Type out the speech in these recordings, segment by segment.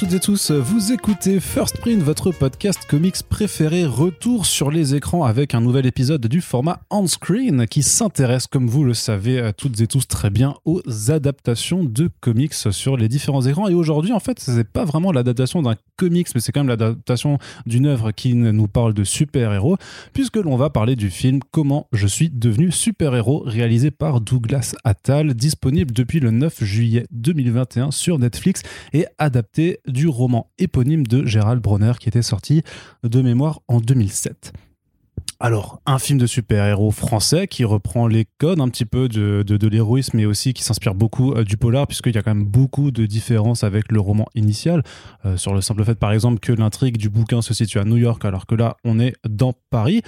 Toutes et tous, vous écoutez First Print, votre podcast comics préféré, retour sur les écrans avec un nouvel épisode du format on-screen qui s'intéresse, comme vous le savez toutes et tous très bien, aux adaptations de comics sur les différents écrans. Et aujourd'hui, en fait, c'est pas vraiment l'adaptation d'un comics, mais c'est quand même l'adaptation d'une œuvre qui nous parle de super-héros, puisque l'on va parler du film Comment je suis devenu super-héros, réalisé par Douglas Attal, disponible depuis le 9 juillet 2021 sur Netflix et adapté du roman éponyme de Gérald Bronner qui était sorti de mémoire en 2007. Alors, un film de super-héros français qui reprend les codes un petit peu de, de, l'héroïsme, mais aussi qui s'inspire beaucoup euh, du polar, puisqu'il y a quand même beaucoup de différences avec le roman initial, euh, sur le simple fait, par exemple, que l'intrigue du bouquin se situe à New York, alors que là, on est dans Paris.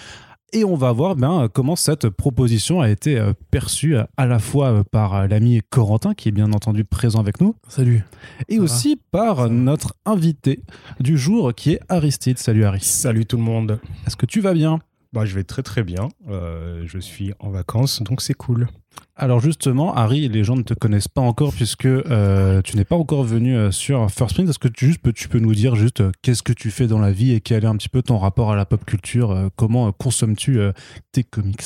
Et on va voir ben, comment cette proposition a été euh, perçue à la fois par l'ami Corentin, qui est bien entendu présent avec nous. Salut. Et aussi par notre invité du jour, qui est Aristide. Salut Aristide. Salut tout le monde. Est-ce que tu vas bien? Bah, je vais très très bien. Euh, je suis en vacances, donc c'est cool. Alors justement, Harry, les gens ne te connaissent pas encore puisque euh, tu n'es pas encore venu euh, sur First Print. Est-ce que tu, juste, tu peux nous dire juste qu'est-ce que tu fais dans la vie et quel est un petit peu ton rapport à la pop culture Comment consommes-tu tes comics?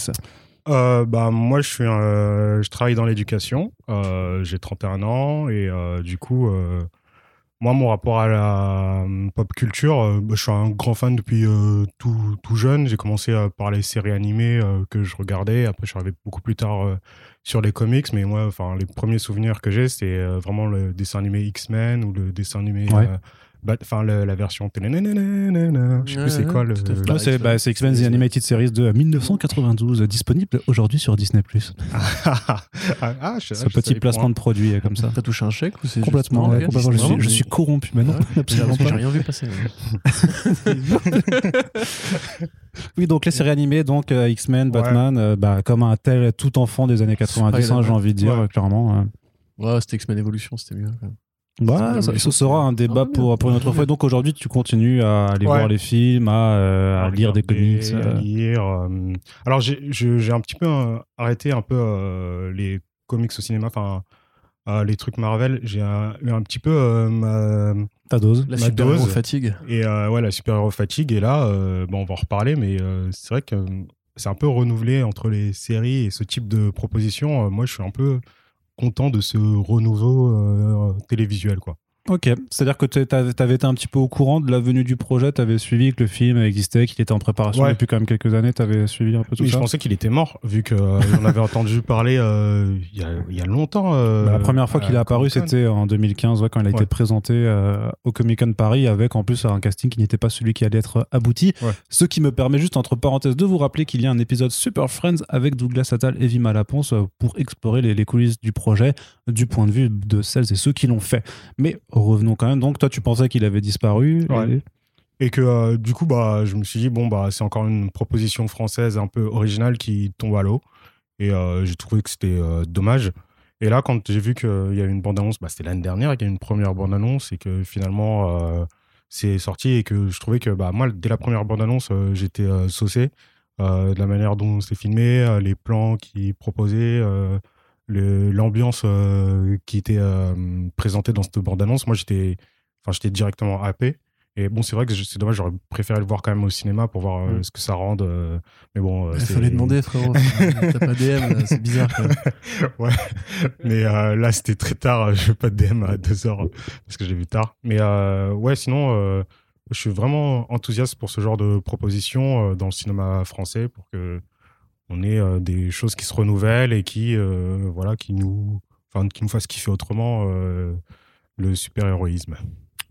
Bah, moi, je, suis je travaille dans l'éducation. J'ai 31 ans et du coup, moi, mon rapport à la euh, pop culture, euh, bah, je suis un grand fan depuis euh, tout, tout, jeune. J'ai commencé par les séries animées que je regardais. Après, je suis arrivé beaucoup plus tard sur les comics. Mais moi, enfin, les premiers souvenirs que j'ai, c'est vraiment le dessin animé X-Men ou le dessin animé Enfin, la version. Je sais plus c'est quoi le. Bah, c'est X-Men The Animated Series de 1992, disponible aujourd'hui sur Disney. ah, ah, Ce petit placement de produit comme ça. T'as touché un chèque ou c'est Complètement. je, suis, corrompu maintenant. J'ai rien vu passer. oui, donc les séries animées, donc euh, X-Men, Batman, euh, bah, comme un tel tout enfant des années 90, hein, j'ai envie de dire, clairement. Ouais, c'était X-Men Evolution, c'était mieux. Bah, ça, ce sera un débat pour, pour une autre fois. Donc aujourd'hui, tu continues à aller voir les films, à, euh, lire des comics. À euh. lire. Euh. Alors j'ai un petit peu arrêté un peu les comics au cinéma, enfin les trucs Marvel. J'ai eu un petit peu ma, ta dose, la super héros fatigue. Et ouais, la super héros fatigue. Et là, bon, on va en reparler, mais c'est vrai que c'est un peu renouvelé entre les séries et ce type de proposition. moi, je suis un peu content de ce renouveau euh, télévisuel, quoi. Ok, c'est-à-dire que tu avais été un petit peu au courant de la venue du projet, tu avais suivi que le film existait, qu'il était en préparation depuis quand même quelques années, tu avais suivi un peu tout oui, ça Je pensais qu'il était mort, vu qu'on euh, avait entendu parler euh, il y, a, longtemps. Bah, la première fois qu'il est apparu, c'était en 2015, quand il a été présenté au Comic Con Paris, avec en plus un casting qui n'était pas celui qui allait être abouti. Ce qui me permet juste, entre parenthèses, de vous rappeler qu'il y a un épisode Super Friends avec Douglas Attal et Vima Laponce pour explorer les, les coulisses du projet du point de vue de celles et ceux qui l'ont fait. Mais revenons quand même. Donc, toi, tu pensais qu'il avait disparu. Et... que euh, du coup, bah, je me suis dit, bon, bah, c'est encore une proposition française un peu originale qui tombe à l'eau. Et euh, j'ai trouvé que c'était euh, dommage. Et là, quand j'ai vu qu'il y a une bande-annonce, bah, c'était l'année dernière qu'il y a une première bande-annonce et que finalement, c'est sorti et que je trouvais que bah, moi, dès la première bande-annonce, j'étais saucé de la manière dont c'est filmé, les plans qu'ils proposaient l'ambiance euh, qui était euh, présentée dans cette bande-annonce, moi j'étais enfin j'étais directement happé. Et bon, c'est vrai que c'est dommage, j'aurais préféré le voir quand même au cinéma pour voir euh, mm. ce que ça rende. mais bon. Il fallait demander, frérot. T'as pas DM, c'est bizarre. ouais. Mais là, c'était très tard. Je pas de DM à 2h parce que j'ai vu tard. Mais ouais, sinon, je suis vraiment enthousiaste pour ce genre de proposition dans le cinéma français pour que on est euh, des choses qui se renouvellent et qui, euh, voilà, qui nous, enfin, qui nous fassent kiffer autrement euh, le super-héroïsme.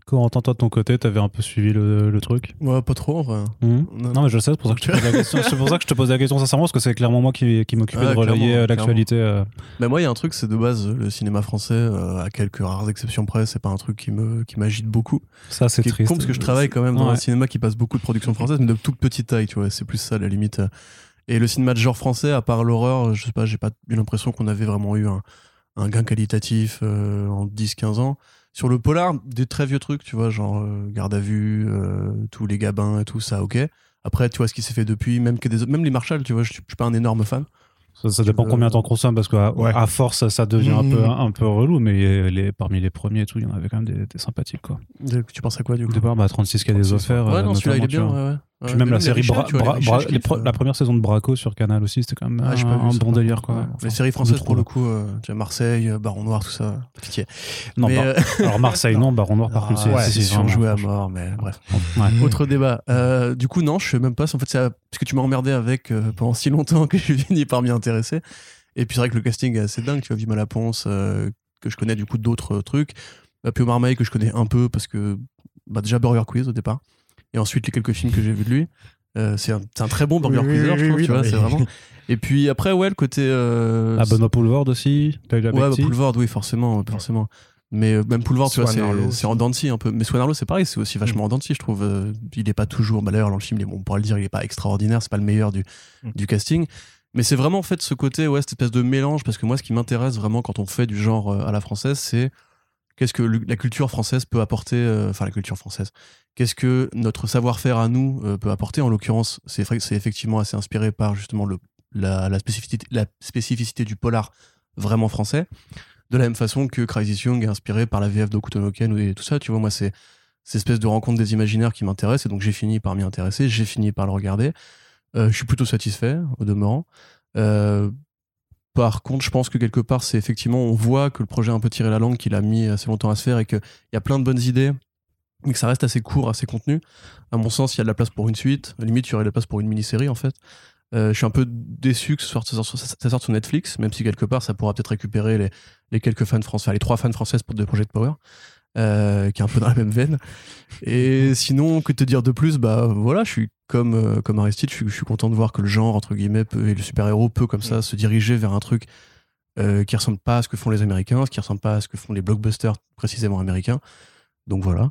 Quand toi de ton côté, t'avais un peu suivi le, truc? Ouais, pas trop, enfin. Mmh. Non, mais je sais, c'est pour ça que je te pose la question. c'est pour ça que je te pose la question sincèrement, parce que c'est clairement moi qui, qui m'occupais de relayer l'actualité. Mais moi, il y a un truc, c'est de base, le cinéma français, à quelques rares exceptions près, c'est pas un truc qui me qui m'agite beaucoup. Ça, c'est triste. con parce que je travaille quand même dans un cinéma qui passe beaucoup de productions françaises, mais de toute petite taille, tu vois. C'est plus ça, la limite. Et le cinéma de genre français, à part l'horreur, je sais pas, j'ai pas eu l'impression qu'on avait vraiment eu un, un gain qualitatif euh, en 10-15 ans. Sur le polar, des très vieux trucs, tu vois, genre euh, Garde à vue, euh, tous les gabins et tout ça, ok. Après, tu vois ce qui s'est fait depuis, même, que des, même les Marshall, tu vois, je, suis pas un énorme fan. Ça, dépend combien de temps on consomme parce qu'à à force, ça devient un, peu, un peu relou, mais les, parmi les premiers et tout, il y en avait quand même des, sympathiques. Quoi. Tu penses à quoi du coup? Départ, bah, 36 qui a des offerts. Ouais, non, celui-là, il est bien. Ouais, Puis même la série la première saison de Braco sur Canal aussi, c'était quand même ah, un, bon délire. Quoi. les séries françaises, pour le coup, euh, tu as Marseille, euh, Baron Noir, tout ça, pitié. Non, euh, alors Marseille, non, Baron Noir, par contre, c'est si joué à mort, mais bref. Autre débat. Du coup, non, je sais même pas. En fait, c'est parce que tu m'as emmerdé avec pendant si longtemps que je suis fini par m'y intéresser. Et puis c'est vrai que le casting est assez dingue, tu vois, Vima Laponce, euh, que je connais du coup d'autres trucs. Euh, Pio Marmaille, que je connais un peu parce que bah, déjà Burger Quiz au départ. Et ensuite les quelques films que j'ai vus de lui. Euh, c'est un, un, très bon Burger Quizzer, je trouve, tu vois, c'est vraiment. Et puis après, ouais, le côté. Euh, ah, Benoît Poulvord aussi Ouais, bah, Poulvord, oui, forcément, forcément. Mais même Poulvord, tu vois, c'est en Dancy un peu. Mais Swan Arlo, c'est pareil, c'est aussi vachement mm. en Dancy, je trouve. il est pas toujours. Bah, D'ailleurs, dans le film, on pourrait le dire, il est pas extraordinaire, c'est pas le meilleur du, mm. du casting. Mais c'est vraiment en fait ce côté, ouais, cette espèce de mélange, parce que moi, ce qui m'intéresse vraiment quand on fait du genre euh, à la française, c'est qu'est-ce que la culture française peut apporter, euh, enfin la culture française, qu'est-ce que notre savoir-faire à nous euh, peut apporter? En l'occurrence, c'est effectivement assez inspiré par justement la, spécificité, du polar vraiment français. De la même façon que Crazy Young est inspiré par la VF d'Okutonoken et tout ça, tu vois, moi, c'est cette espèce de rencontre des imaginaires qui m'intéresse, et donc j'ai fini par m'y intéresser, j'ai fini par le regarder. Euh, je suis plutôt satisfait, au demeurant. Par contre, je pense que quelque part, c'est effectivement, on voit que le projet a un peu tiré la langue, qu'il a mis assez longtemps à se faire et qu'il y a plein de bonnes idées, mais que ça reste assez court, assez contenu. À mon sens, il y a de la place pour une suite. Limite, il y aurait de la place pour une mini-série, en fait. Euh, je suis un peu déçu que ça sorte, sur Netflix, même si quelque part, ça pourra peut-être récupérer les, quelques fans français, les trois fans françaises de Project Power. Euh, qui est un peu dans la même veine. Et sinon, que te dire de plus? Bah voilà, je suis comme, euh, comme Aristide, je suis, content de voir que le genre, entre guillemets, et le super-héros peut comme ça se diriger vers un truc euh, qui ressemble pas à ce que font les Américains, ce qui ressemble pas à ce que font les blockbusters précisément américains. Donc voilà.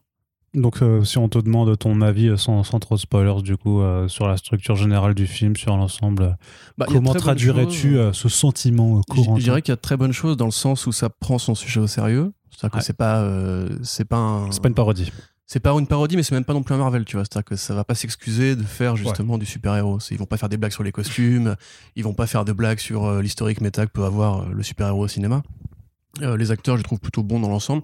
Donc, si on te demande ton avis sans, sans trop spoilers, du coup, sur la structure générale du film, sur l'ensemble, bah, comment traduirais-tu ce sentiment courant Je dirais qu'il y a de très bonnes choses dans le sens où ça prend son sujet au sérieux. C'est-à-dire que c'est pas, euh, c'est pas un... C'est pas une parodie. C'est pas une parodie, mais c'est même pas non plus un Marvel, tu vois. C'est-à-dire que ça va pas s'excuser de faire justement du super-héros. Ils vont pas faire des blagues sur les costumes, ils vont pas faire de blagues sur euh, l'historique méta que peut avoir euh, le super-héros au cinéma. les acteurs, je les trouve plutôt bons dans l'ensemble.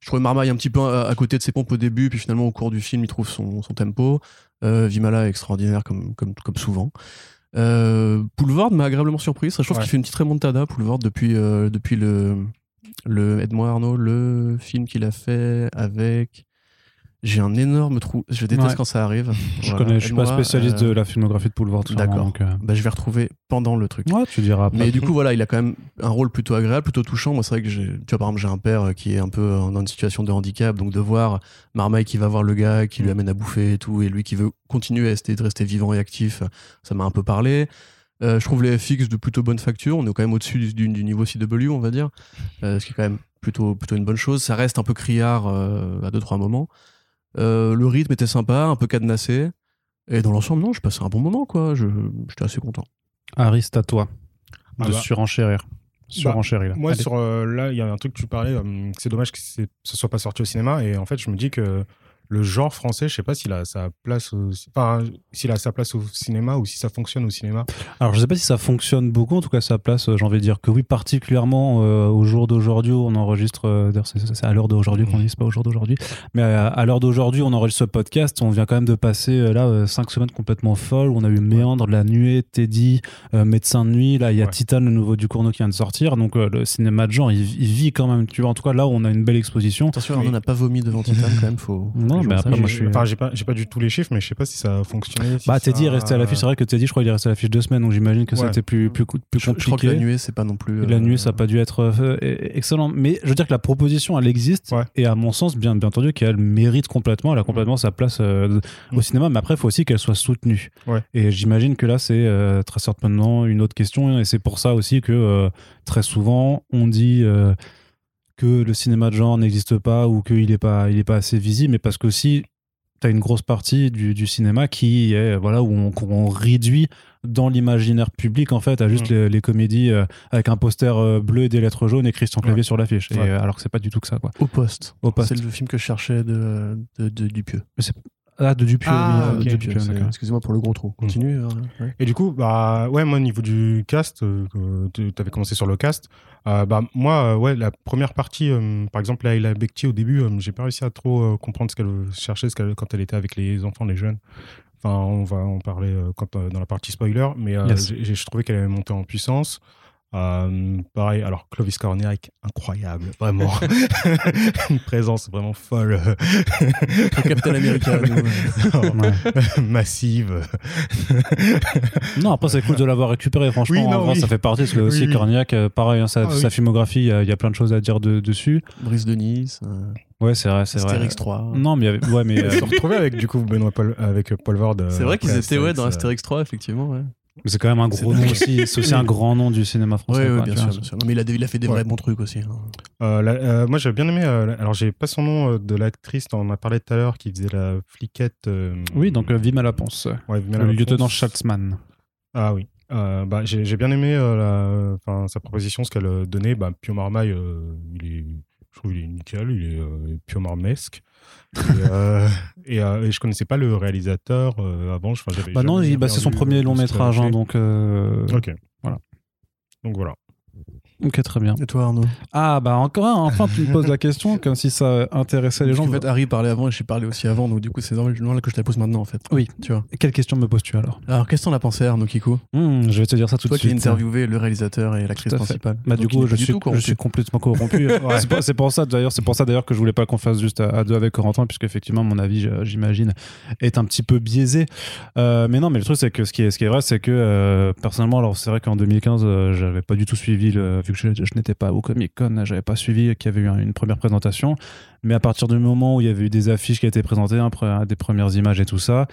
Je trouvais Marmaille un petit peu à, côté de ses pompes au début, puis finalement au cours du film, il trouve son, son tempo. Vimala est extraordinaire comme, comme, comme souvent. Euh, m'a agréablement surpris. Ça, je trouve qu'il fait une petite remontada, Poulvord, depuis, depuis le, le Edmond Arnaud, le film qu'il a fait avec. J'ai un énorme trou. Je déteste quand ça arrive. Je connais, je suis pas spécialiste de euh, la filmographie de Poulvord. D'accord. Euh. Bah, je vais retrouver pendant le truc. Ouais, tu diras. Mais du coup, voilà, il a quand même un rôle plutôt agréable, plutôt touchant. Moi, c'est vrai que j'ai, tu vois, par exemple, j'ai un père qui est un peu dans une situation de handicap, donc de voir Marmaille qui va voir le gars, qui lui mm. amène à bouffer et tout, et lui qui veut continuer à rester, rester vivant et actif, ça m'a un peu parlé. Euh, je trouve les FX de plutôt bonne facture. On est quand même au-dessus du, niveau CW, on va dire. Euh, ce qui est quand même plutôt, plutôt une bonne chose. Ça reste un peu criard euh, à deux, trois moments. Le rythme était sympa, un peu cadenassé. Et dans l'ensemble, non, je passais un bon moment, quoi. J'étais assez content. Ariste, à toi. De ah bah. surenchérir. Surenchérir. Bah, moi, sur, là, il y a un truc que tu parlais. c'est dommage que ce soit pas sorti au cinéma. Et en fait, je me dis que le genre français, je sais pas s'il a sa place, au, enfin, s'il a sa place au cinéma ou si ça fonctionne au cinéma. Alors, je sais pas si ça fonctionne beaucoup. En tout cas, sa place, euh, j'ai envie de dire que oui, particulièrement euh, au jour d'aujourd'hui, on enregistre. Euh, c'est à l'heure d'aujourd'hui qu'on dit, c'est pas au jour d'aujourd'hui, mais à, l'heure d'aujourd'hui, on enregistre ce podcast. On vient quand même de passer là cinq semaines complètement folles. On a eu Méandre, La Nuée, Teddy, Médecin de nuit. Là, il y a Titan, le nouveau du Cournot qui vient de sortir. Donc, le cinéma de genre, il, vit quand même. Tu vois, en tout cas, là, on a une belle exposition. Attention, on n'a pas vomi devant Titan quand même. Faut. Non, mais après, moi, je suis. Enfin, j'ai pas, j'ai pas du tout les chiffres, mais je sais pas si ça a fonctionné. bah, Teddy est resté à l'affiche. C'est vrai que Teddy, je crois, il est resté à l'affiche deux semaines, donc j'imagine que c'était plus, plus, plus compliqué. Je, crois que la nuée, c'est pas non plus. La nuée, ça a pas dû être euh, excellent. Mais je veux dire que la proposition, elle existe. Et à mon sens, bien, bien entendu, qu'elle mérite complètement. Elle a complètement sa place euh, au mm. cinéma. Mais après, il faut aussi qu'elle soit soutenue. Et j'imagine que là, c'est euh, très certainement une autre question. Et c'est pour ça aussi que très souvent, on dit que le cinéma de genre n'existe pas ou qu'il n'est pas, il est pas assez visible, mais parce que aussi tu as une grosse partie du, cinéma qui est voilà où on, réduit dans l'imaginaire public en fait à juste mm. les, comédies euh, avec un poster euh, bleu et des lettres jaunes et Christian Clavier sur l'affiche. Alors que c'est pas du tout que ça quoi. Au poste. Au poste. C'est le film que je cherchais de, de, Dupieux Ah, de Dupieux. Ah, oui, Dupieux, d'accord. Excusez-moi pour le gros trou. Continue. euh, ouais. Et du coup, bah ouais, moi au niveau du cast, euh, tu avais commencé sur le cast. euh, bah moi, euh, ouais, la première partie, euh, par exemple, Laila Bekti au début, euh, j'ai pas réussi à trop euh, comprendre ce qu'elle cherchait, ce qu'elle- quand elle était avec les enfants, les jeunes. Enfin, on va en parler euh, quand, euh, dans la partie spoiler, mais euh, Yes. je trouvais qu'elle avait monté en puissance. Euh, pareil, alors Clovis Cornillac, incroyable, vraiment. Une présence vraiment folle. Le Captain America. euh, Ouais. Massive. Non, après, c'est cool de l'avoir récupéré, franchement. Oui, non, en vrai, oui. ça fait partie, parce que aussi, Oui, oui. Cornillac, euh, pareil, hein, sa, Ah, oui. sa filmographie, il y, a- il y a plein de choses à dire de- dessus. Brice de Nice. euh, Ouais, c'est vrai, c'est vrai. Astérix 3. Non, mais il y avait- ouais, mais euh, se retrouvait avec du coup Benoît Paul, avec Paul euh, C'est vrai qu'ils étaient ouais, dans Astérix, Astérix 3, effectivement. Ouais, c'est quand même un gros nom aussi. C'est aussi un grand nom du cinéma français. ouais, ouais, bien bien sûr. Non, mais il a, il a fait des Ouais. vrais bons trucs aussi. hein. Euh, la- euh, moi, j'ai bien aimé. euh, alors, j'ai pas son nom euh, de l'actrice, on en a parlé tout à l'heure, qui faisait la fliquette. euh, Oui, donc euh, Vime à la Ponce. ouais, Vimela Le Laponce. lieutenant Schatzmann. Ah oui. Euh, bah, j'ai bien aimé euh, la- sa proposition, ce qu'elle donnait. Bah, Pio Marmaille, euh, il est, je trouve qu'il est nickel, il est euh, Pio Marmesque. Et, euh, et, euh, et je connaissais pas le réalisateur euh, avant. je- enfin, Bah non, bah, c'est son vu premier long métrage, hein, donc. euh, Ok. Voilà. Donc voilà. Ok, très bien. Et toi, Arnaud Ah, bah encore un, enfin, tu me poses la question, comme si ça intéressait les gens. qu'en fait, Harry parlait avant et j'ai parlé aussi avant, donc du coup, c'est normal que je te la pose maintenant, en fait. Oui. Tu vois. Quelle question me poses-tu alors? Alors, qu'est-ce que t'en as pensé, Arnaud Kikou? Hmm, Je vais te dire ça tout Toi de qui as suite. interviewé le réalisateur et l'actrice principale. Bah, Donc, du coup, je suis, je suis complètement corrompu. C'est pour, c'est pour ça d'ailleurs, c'est pour ça d'ailleurs que je voulais pas qu'on fasse juste à, à deux avec Corentin, puisque effectivement, mon avis, j'imagine, est un petit peu biaisé. Euh, mais non, mais le truc, c'est que ce qui est, ce qui est vrai, c'est que euh, personnellement, alors c'est vrai qu'en 2015, euh, j'avais pas du tout suivi, le, vu que je, je n'étais pas au Comic Con, j'avais pas suivi qu'il y avait eu un- une première présentation. Mais à partir du moment où il y avait eu des affiches qui étaient présentées, hein, des premières images et tout ça,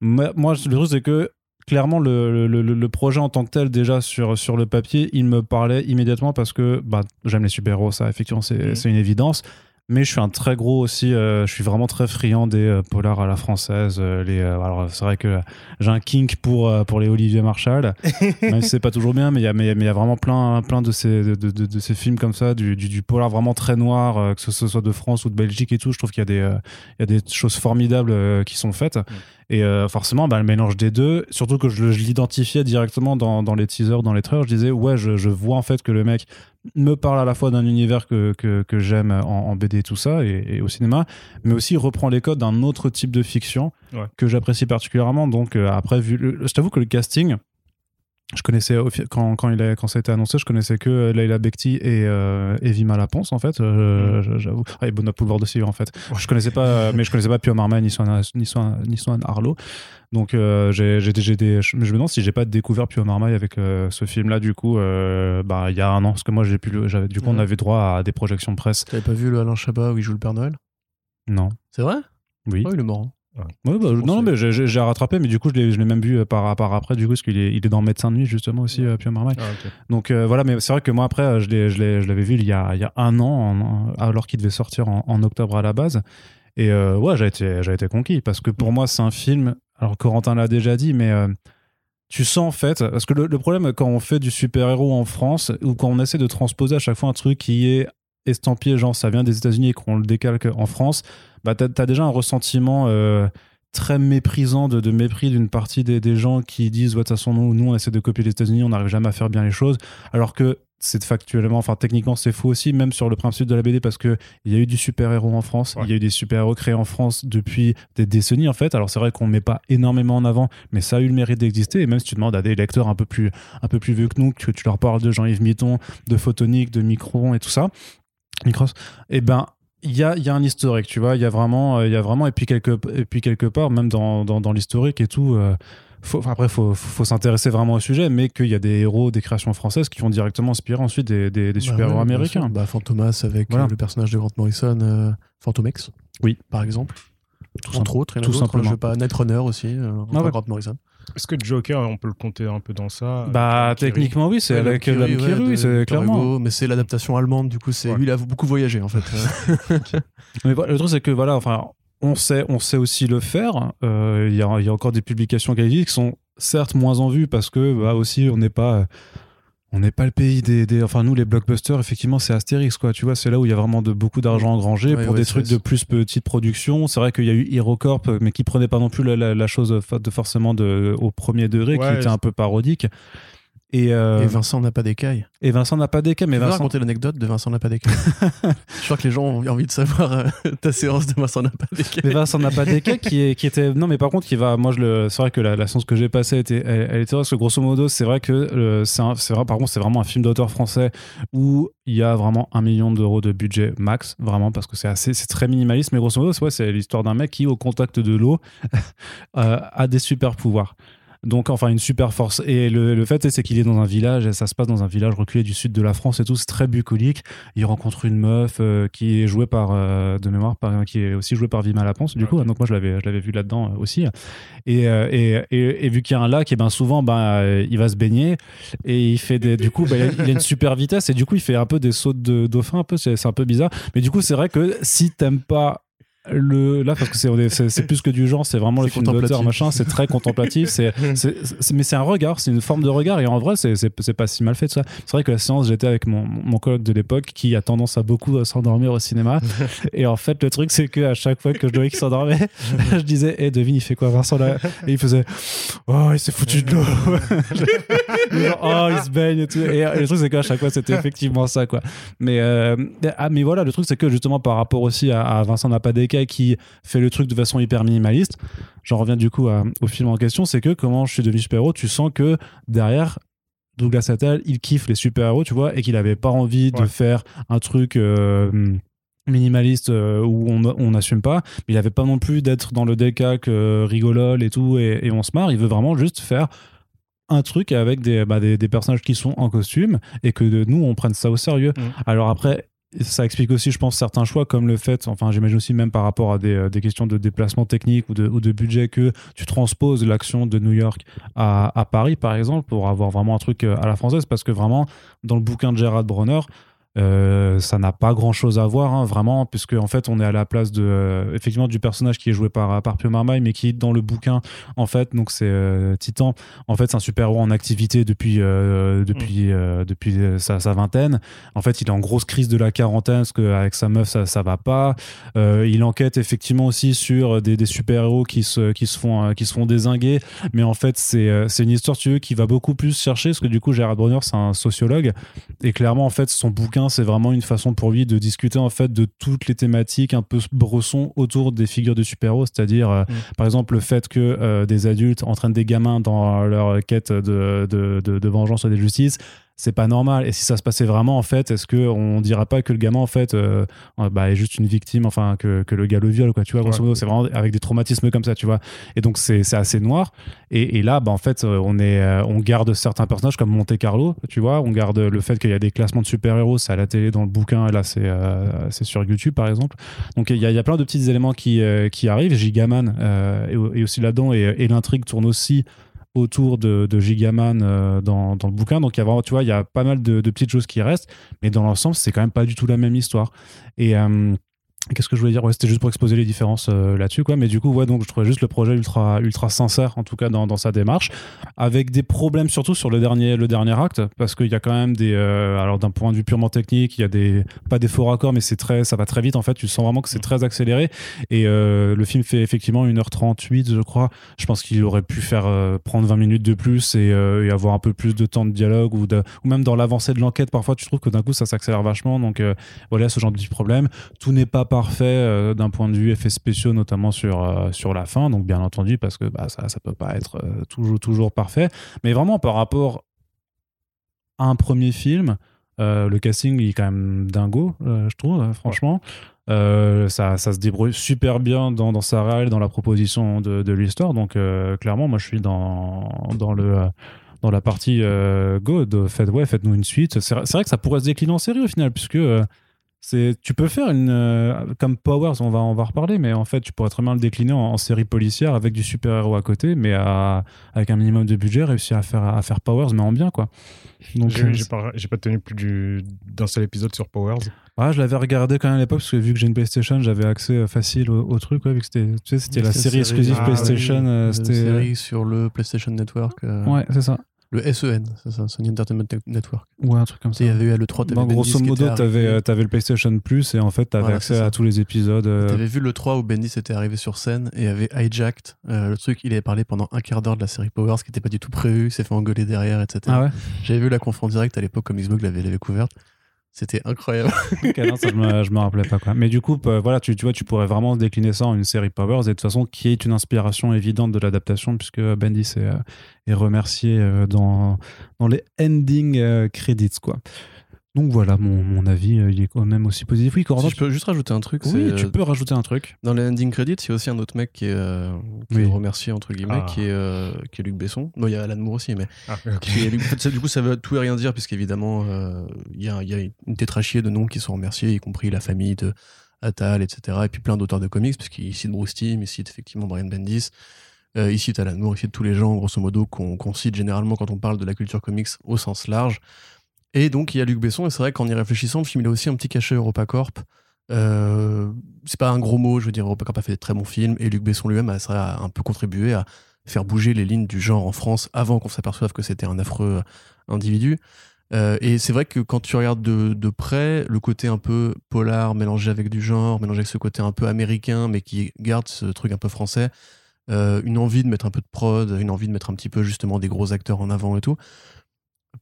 moi, moi, le truc, c'est que clairement, le, le, le- le projet en tant que tel, déjà sur, sur le papier, il me parlait immédiatement parce que bah, j'aime les super-héros, ça, effectivement, c'est c'est une évidence. Mais je suis un très gros aussi, euh, je suis vraiment très friand des euh, polars à la française. euh, les, alors, c'est vrai que j'ai un kink pour, pour les Olivier Marshall, même si c'est pas toujours bien, mais il y a, mais mais y a vraiment plein, plein de, ces, de, de- de ces films comme ça, du, du, du polar vraiment très noir, que ce soit de France ou de Belgique et tout. Je trouve qu'il y a des, il y a des choses formidables qui sont faites. Et euh, forcément, bah, le mélange des deux, surtout que je, l'identifiais directement dans, dans les teasers, dans les trailers, je disais, ouais, je, je vois en fait que le mec me parle à la fois d'un univers que, que, que j'aime en, en BD et tout ça, et, et au cinéma, mais aussi reprend les codes d'un autre type de fiction Ouais. que j'apprécie particulièrement. Donc euh, après, vu le- je t'avoue que le casting, je connaissais quand, quand, il a, quand ça a été annoncé, je connaissais que euh, Leila Bekti et, euh, et Vima Laponce en fait. euh, Mm. J'avoue. Ah, et Bona Poulvord aussi en fait. Je connaissais pas, euh, mais je connaissais pas Pio Marmaille ni Swan ni Swan ni Swan Arlo. Donc euh, j'ai j'ai des- j'ai des, je me demande si j'ai pas découvert Pio Marmaille avec ce film-là du coup, bah il y a un an parce que moi j'ai pu, j'avais du coup on avait droit à des projections de presse. T'avais pas vu le Alain Chabat où il joue le Père Noël? Non. C'est vrai? Oui. Oh, il est marrant. Ouais, bah, non, mais j'ai- rattrapé, mais du coup, je l'ai je l'ai même vu euh, par, par après, du coup, parce qu'il est, il est dans Médecin de nuit, justement, aussi, euh, Pio Marmaille. Ah. Donc euh, voilà, mais c'est vrai que moi, après, je l'ai- je l'ai- je l'avais vu il y a, il y a un an, en- alors qu'il devait sortir en, en octobre à la base. Et euh, ouais, j'ai été, j'ai été conquis, parce que pour moi, c'est un film, alors Corentin l'a déjà dit, mais euh, tu sens en fait, parce que le, le problème quand on fait du super-héros en France, ou quand on essaie de transposer à chaque fois un truc qui est estampillé, genre ça vient des États-Unis et qu'on le décalque en France, bah t'as as déjà un ressentiment euh, très méprisant de, de mépris d'une partie des, des gens qui disent ouais, de toute façon nous, nous on essaie de copier les États-Unis on n'arrive jamais à faire bien les choses. Alors que c'est factuellement enfin techniquement c'est faux aussi même sur le principe de la BD parce que il y a eu du super-héros en France Ouais. il y a eu des super-héros créés en France depuis des décennies en fait. Alors c'est vrai qu'on met pas énormément en avant mais ça a eu le mérite d'exister. Et même si tu demandes à des lecteurs un peu plus un peu plus vieux que nous que tu leur parles de Jean-Yves Mitton de Photonique de Micron et tout ça Micros et ben il y a, y a un historique, tu vois, il y a vraiment, euh, il y a vraiment et puis quelque, et puis quelque part, même dans, dans, dans l'historique et tout, euh, faut, enfin, après, faut, faut, s'intéresser vraiment au sujet, mais qu'il y a des héros, des créations françaises qui vont directement inspirer ensuite des, des, des super-héros Bah ouais, bien américains. Bah, Fantomas avec Voilà. euh, le personnage de Grant Morrison, euh, Fantomex. Oui. Par exemple. Tout Entre autres, tout hein, simplement. Je sais pas, Netrunner aussi, euh, Ah ouais. Grant Morrison. Est-ce que Joker, on peut le compter un peu dans ça Bah, avec Kiri techniquement, oui, c'est avec oui, de c'est clairement. Hugo, mais c'est l'adaptation allemande, du coup, c'est Ouais. lui, il a beaucoup voyagé, en fait. Euh, Mais le truc, c'est que voilà, enfin, on sait, on sait aussi le faire. Euh, Il y, a, il y a encore des publications qui sont certes moins en vue parce que bah, aussi on n'est pas on n'est pas le pays des, Enfin, nous, les blockbusters, effectivement, c'est Astérix, quoi. Tu vois, c'est là où il y a vraiment de, beaucoup d'argent engrangé pour des trucs de plus petite production. C'est vrai qu'il y a eu HeroCorp, mais qui prenait pas non plus la, chose de forcément de, au premier degré, qui était un peu parodique. Euh, et, Vincent n'a pas d'écaille. Et Vincent n'a pas d'écaille. Mais Vincent... raconter l'anecdote de Vincent n'a pas d'écaille. Je crois que les gens ont envie de savoir euh, ta séance de Vincent n'a pas d'écaille. Mais Vincent n'a pas d'écaille qui, qui était. Non, mais par contre, qui va. Moi, je le... c'est vrai que la, séance que j'ai passée était, elle, était parce que grosso modo, c'est vrai que euh, c'est, vrai, par contre, c'est vraiment un film d'auteur français où il y a vraiment un million d'euros de budget max, vraiment, parce que c'est assez, c'est très minimaliste. Mais grosso modo, c'est, c'est l'histoire d'un mec qui, au contact de l'eau, a des super pouvoirs. Donc, enfin, une super force. Et le, fait, c'est qu'il est dans un village, et ça se passe dans un village reculé du sud de la France et tout. C'est très bucolique. Il rencontre une meuf euh, qui est jouée par, euh, de mémoire, par, qui est aussi jouée par Vima Laponce, du coup. Donc, moi, je l'avais, je l'avais vu là-dedans euh, aussi. Et, et, et, vu qu'il y a un lac, et ben souvent, ben, il va se baigner et il fait des, du coup, ben, il a une super vitesse et du coup, il fait un peu des sauts de dauphin, un peu. C'est, c'est un peu bizarre. Mais du coup, c'est vrai que si t'aimes pas le là parce que c'est c'est plus que du genre c'est vraiment le film d'auteur machin c'est très contemplatif c'est mais c'est un regard c'est une forme de regard et en vrai c'est c'est pas si mal fait ça. C'est vrai que la séance j'étais avec mon mon collègue de l'époque qui a tendance à beaucoup s'endormir au cinéma et en fait le truc c'est que à chaque fois que je voyais qu'il s'endormait je disais hé devine il fait quoi Vincent là? Et il faisait oh il s'est foutu de l'eau. Oh il se baigne et tout. Et, le truc c'est qu'à chaque fois c'était effectivement ça quoi. Mais euh, ah mais voilà le truc c'est que justement par rapport aussi à, à Vincent Napadé qui fait le truc de façon hyper minimaliste. J'en reviens du coup au film en question, c'est que comment je suis devenu super-héros, tu sens que derrière, Douglas Attal, il kiffe les super-héros, tu vois, et qu'il avait pas envie de faire un truc euh, minimaliste euh, où on n'assume pas, mais il avait pas non plus d'être dans le décac euh, rigolol et tout, et, on se marre, il veut vraiment juste faire un truc avec des, bah, des, personnages qui sont en costume et que nous on prenne ça au sérieux. Mmh. Alors après, ça explique aussi, je pense, certains choix, comme le fait, enfin, j'imagine aussi même par rapport à des, euh, questions de déplacement technique ou de, budget, que tu transposes l'action de New York à, à, Paris, par exemple, pour avoir vraiment un truc euh, à la française, parce que vraiment, dans le bouquin de Gerard Bronner, euh, ça n'a pas grand chose à voir, hein, vraiment, puisque en fait, on est à la place de, euh, effectivement, du personnage qui est joué par, par Pio Marmaille, mais qui, dans le bouquin, en fait, donc c'est euh, Titan, en fait, c'est un super-héros en activité depuis, depuis, mm. depuis sa, sa, vingtaine. En fait, il est en grosse crise de la quarantaine, parce qu'avec sa meuf, ça, ça va pas. il enquête effectivement aussi sur des, des super-héros qui se, qui, se font, qui se font désinguer, mais en fait, c'est une histoire, tu veux, qui va beaucoup plus chercher, parce que du coup, Gérard Bronner, c'est un sociologue, et clairement, en fait, son bouquin c'est vraiment une façon pour lui de discuter en fait de toutes les thématiques un peu bresson autour des figures de super-héros, c'est-à-dire euh, mm. par exemple le fait que euh, des adultes entraînent des gamins dans leur quête de, de, de vengeance ou de justice c'est pas normal. Et si ça se passait vraiment, en fait, est-ce qu'on dira pas que le gamin, en fait, euh, euh, bah, est juste une victime, enfin, que, que, le gars le viole, quoi, tu vois, grosso modo, c'est vraiment avec des traumatismes comme ça, tu vois. Et donc, c'est assez noir. Et, et, là, bah, en fait, euh, on, est, on garde certains personnages comme Monte Carlo, tu vois, on garde le fait qu'il y a des classements de super-héros, c'est à la télé, dans le bouquin, et là, c'est c'est sur YouTube, par exemple. Donc, il y, y, a plein de petits éléments qui, qui arrivent. Gigaman est, aussi là-dedans, et, et l'intrigue tourne aussi autour de, Gigaman euh, dans, le bouquin. Donc, il y a tu vois, il y a pas mal de, petites choses qui restent, mais dans l'ensemble, c'est quand même pas du tout la même histoire. Et, euh, Qu'est-ce que je voulais dire? Ouais, C'était juste pour exposer les différences euh, là-dessus, quoi. Mais du coup, ouais, donc je trouvais juste le projet ultra, ultra sincère, en tout cas dans, dans sa démarche, avec des problèmes surtout sur le dernier, le dernier acte, parce qu'il y a quand même des, euh, alors d'un point de vue purement technique, il y a des, pas des faux raccords, mais c'est très, ça va très vite en fait. Tu sens vraiment que c'est très accéléré. Et euh, le film fait effectivement 1h38, je crois. Je pense qu'il aurait pu faire prendre 20 minutes de plus et, et, avoir un peu plus de temps de dialogue ou, de, ou même dans l'avancée de l'enquête. Parfois, tu trouves que d'un coup, ça s'accélère vachement. Donc voilà, ce genre de petits problèmes. Tout n'est pas parfait euh, d'un point de vue effets spéciaux, notamment sur, euh, sur la fin. Donc, bien entendu, parce que bah, ça, ça peut pas être euh, toujours, toujours parfait. Mais vraiment, par rapport à un premier film, le casting il est quand même dingo, je trouve, franchement. ça, ça, se débrouille super bien dans, dans sa réelle, dans la proposition de, de l'histoire. Donc, clairement, moi, je suis dans, dans le dans la partie go de faites ouais faites-nous une suite c'est vrai que ça pourrait se décliner en série au final puisque c'est, tu peux faire une euh, comme Powers, on va on va reparler, mais en fait tu pourrais très bien le décliner en, série policière avec du super héros à côté, mais avec un minimum de budget, réussir à faire à faire Powers, mais en bien quoi. Donc j'ai, euh, pas, pas tenu plus d'un seul épisode sur Powers. Ah, je l'avais regardé quand même à l'époque parce que vu que j'ai une PlayStation, j'avais accès euh, facile au, truc, vu que c'était, tu sais, c'était la série, exclusive ah PlayStation. c'était une série sur le PlayStation Network. Ouais, c'est ça. Le SEN, c'est ça, Sony Entertainment Network. Ouais, un truc comme ça. Il y avait eu le 3, bah, grosso modo, t'avais euh, avais le PlayStation Plus et en fait, t'avais accès à tous les épisodes. Euh... T'avais vu le 3 où Bendis était arrivé sur scène et avait hijacked euh, le truc. Il avait parlé pendant un quart d'heure de la série Powers, ce qui n'était pas du tout prévu. Il s'est fait engueuler derrière, etc. Ah ouais? J'avais vu la conf en direct à l'époque, comme Xbox l'avait couverte. C'était incroyable. je, me, me rappelais pas quoi. Mais du coup, voilà, tu, vois, tu pourrais vraiment décliner ça en une série Powers et de toute façon qui est une inspiration évidente de l'adaptation puisque Bendis est, euh, remercié euh, dans, dans les ending euh, credits quoi. Donc voilà, mon, mon, avis, euh, il est quand même aussi positif. Oui, si je peux juste rajouter un truc. Oui, tu peux rajouter un truc. Dans les ending credits, il y a aussi un autre mec qui est, euh, remercié, entre guillemets, ah. qui, est, euh, qui est Luc Besson. Bon, il y a Alan Moore aussi, mais. Ah, du coup, ça veut tout et rien dire, puisqu'évidemment, il y, a, y a une tétrachie de noms qui sont remerciés, y compris la famille de Atal, etc. Et puis plein d'auteurs de comics, puisqu'il cite Bruce Timm, il cite effectivement Brian Bendis. il cite Alan Moore, il cite tous les gens, grosso modo, qu'on cite généralement quand on parle de la culture comics au sens large. Et donc, il y a Luc Besson, et c'est vrai qu'en y réfléchissant, le film, il a aussi un petit cachet EuropaCorp. Euh, c'est pas un gros mot, je veux dire, EuropaCorp a fait de très bons films, et Luc Besson lui-même a, un peu contribué à faire bouger les lignes du genre en France avant qu'on s'aperçoive que c'était un affreux individu. Euh, et c'est vrai que quand tu regardes de, près, le côté un peu polar mélangé avec du genre, mélangé avec ce côté un peu américain, mais qui garde ce truc un peu français, euh, une envie de mettre un peu de prod, une envie de mettre un petit peu justement des gros acteurs en avant et tout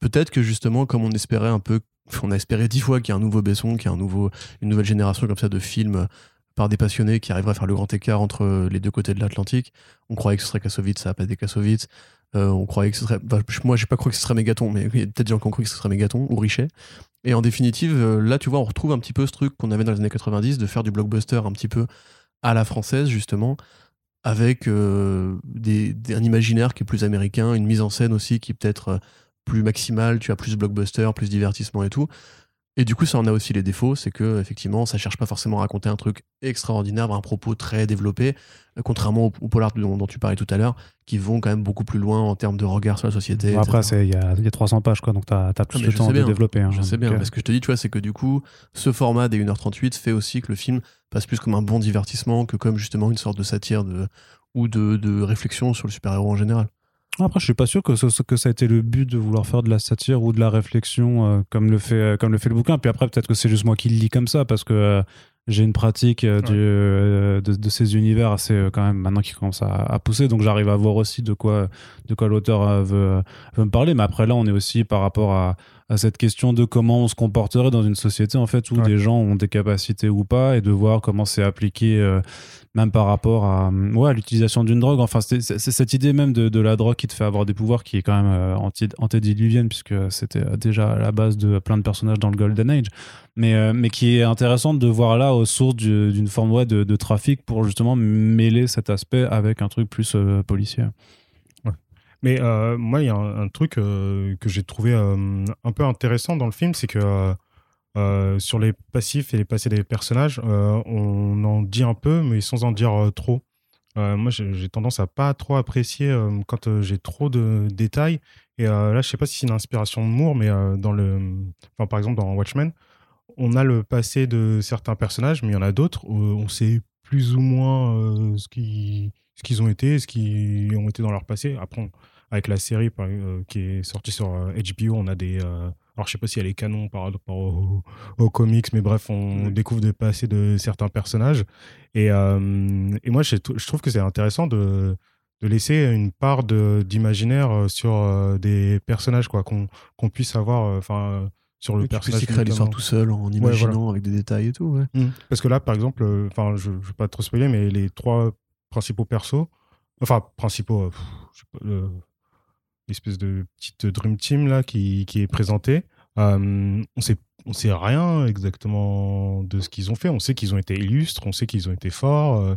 peut-être que justement, comme on espérait un peu, on a espéré dix fois qu'il y a un nouveau Besson, qu'il y a un nouveau, une nouvelle génération comme ça de films par des passionnés qui arriveraient à faire le grand écart entre les deux côtés de l'Atlantique. On croyait que ce serait Kassovitz, ça n'a pas été Kassovitz. Euh, on croyait que ce serait. Bah, moi, j'ai pas cru que ce serait Mégaton, mais il y a peut-être des gens qui ont cru que ce serait Mégaton ou Richet. Et en définitive, euh, là, tu vois, on retrouve un petit peu ce truc qu'on avait dans les années 90 de faire du blockbuster un petit peu à la française, justement, avec euh, des, un imaginaire qui est plus américain, une mise en scène aussi qui peut-être plus maximal, tu as plus blockbuster, plus divertissement et tout. Et du coup, ça en a aussi les défauts, c'est que effectivement, ça cherche pas forcément à raconter un truc extraordinaire, un propos très développé, euh, contrairement aux, polars dont, tu parlais tout à l'heure, qui vont quand même beaucoup plus loin en termes de regard sur la société. après, il y a, y a, 300 pages, quoi, donc tu as, plus de temps de développer. Hein, je sais bien, mais ce que je te dis, tu vois, c'est que du coup, ce format des 1h38 fait aussi que le film passe plus comme un bon divertissement que comme justement une sorte de satire de, ou de, de réflexion sur le super-héros en général. Après, je suis pas sûr que, ce, que ça a été le but de vouloir faire de la satire ou de la réflexion euh, comme, le fait, euh, comme le fait le bouquin. Puis après, peut-être que c'est juste moi qui le lis comme ça parce que euh, j'ai une pratique de, de, ces univers assez quand même maintenant qui commence à, pousser. Donc j'arrive à voir aussi de quoi, de quoi l'auteur veut, veut, me parler. Mais après, là, on est aussi par rapport à, à cette question de comment on se comporterait dans une société en fait où des gens ont des capacités ou pas et de voir comment c'est appliqué même par rapport à, ouais, l'utilisation d'une drogue. Enfin, c'est cette idée même de, la drogue qui te fait avoir des pouvoirs qui est quand même euh, antédiluvienne, puisque c'était déjà à la base de plein de personnages dans le Golden Age. Mais, euh, mais qui est intéressante de voir là aux sources d'une forme ouais, de, trafic pour justement mêler cet aspect avec un truc plus euh, policier. Mais moi, il y a un, truc que j'ai trouvé un peu intéressant dans le film, c'est que euh, sur les passifs et les passés des personnages, euh, on en dit un peu, mais sans en dire euh, trop. moi, j'ai tendance à pas trop apprécier quand j'ai trop de détails. Et là, je sais pas si c'est une inspiration de Moore, mais dans le, par exemple dans Watchmen, on a le passé de certains personnages, mais il y en a d'autres où on sait plus ou moins ce qu'ils ont été, ce qu'ils ont été dans leur passé. Après, avec la série qui est sortie sur HBO, on a des alors, je sais pas si elle est canon par rapport aux, comics, mais bref, on découvre des passés de certains personnages. Et, euh, et moi, je, trouve que c'est intéressant de, de, laisser une part d'imaginaire euh, sur euh, des personnages, quoi, qu'on puisse avoir. Enfin. sur le personnage. Tu l'histoire tout seul en imaginant avec des détails et tout. Ouais. Mmh. Parce que là, par exemple, enfin, je ne vais pas trop spoiler, mais les trois principaux persos, enfin, principaux, je sais pas, espèce de petite dream team là qui, qui est présentée. Euh, on sait on sait rien exactement de ce qu'ils ont fait. On sait qu'ils ont été illustres, on sait qu'ils ont été forts, euh,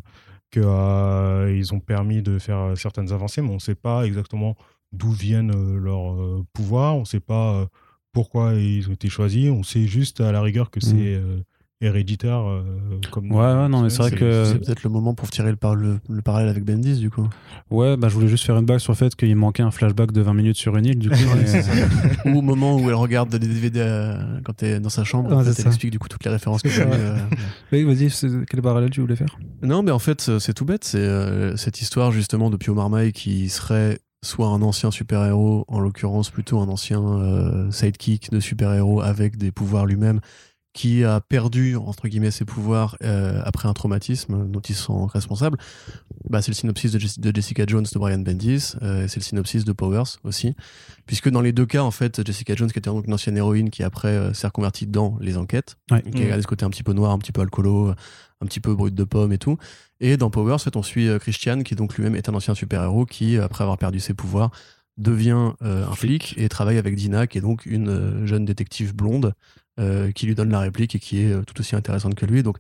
qu'ils euh, ont permis de faire certaines avancées, mais on ne sait pas exactement d'où viennent leurs pouvoirs, on ne sait pas pourquoi ils ont été choisis. On sait juste à la rigueur que c'est mmh héréditaire euh, comme ouais, ouais non mais c'est vrai que c'est peut-être le moment pour tirer le, le, parallèle avec Bendis du coup. Ouais bah je voulais juste faire une blague sur le fait qu'il manquait un flashback de 20 minutes sur une île du coup ou au moment où elle regarde des DVD euh, quand t'es dans sa chambre ah, elle explique du coup toutes les références que euh. vas-y quel parallèle tu voulais faire? Non mais en fait c'est tout bête c'est cette histoire justement de Pio Marmaille qui serait soit un ancien super-héros, en l'occurrence plutôt un ancien euh, sidekick de super-héros avec des pouvoirs lui-même, qui a perdu entre guillemets ses pouvoirs euh, après un traumatisme dont ils sont responsables. Bah, c'est le synopsis de, Jessica Jones de Brian Bendis, euh, c'est le synopsis de Powers aussi, puisque dans les deux cas en fait Jessica Jones qui était donc une ancienne héroïne qui après s'est reconvertie dans les enquêtes, qui a gardé ce côté un petit peu noir, un petit peu alcoolo, un petit peu brut de pomme et tout. Et dans Powers, en fait, on suit euh, Christian, qui donc lui-même est un ancien super-héros, qui, après avoir perdu ses pouvoirs, devient euh, un flic et travaille avec Dina, qui est donc une euh, jeune détective blonde, qui lui donne la réplique et qui est tout aussi intéressante que lui. Donc,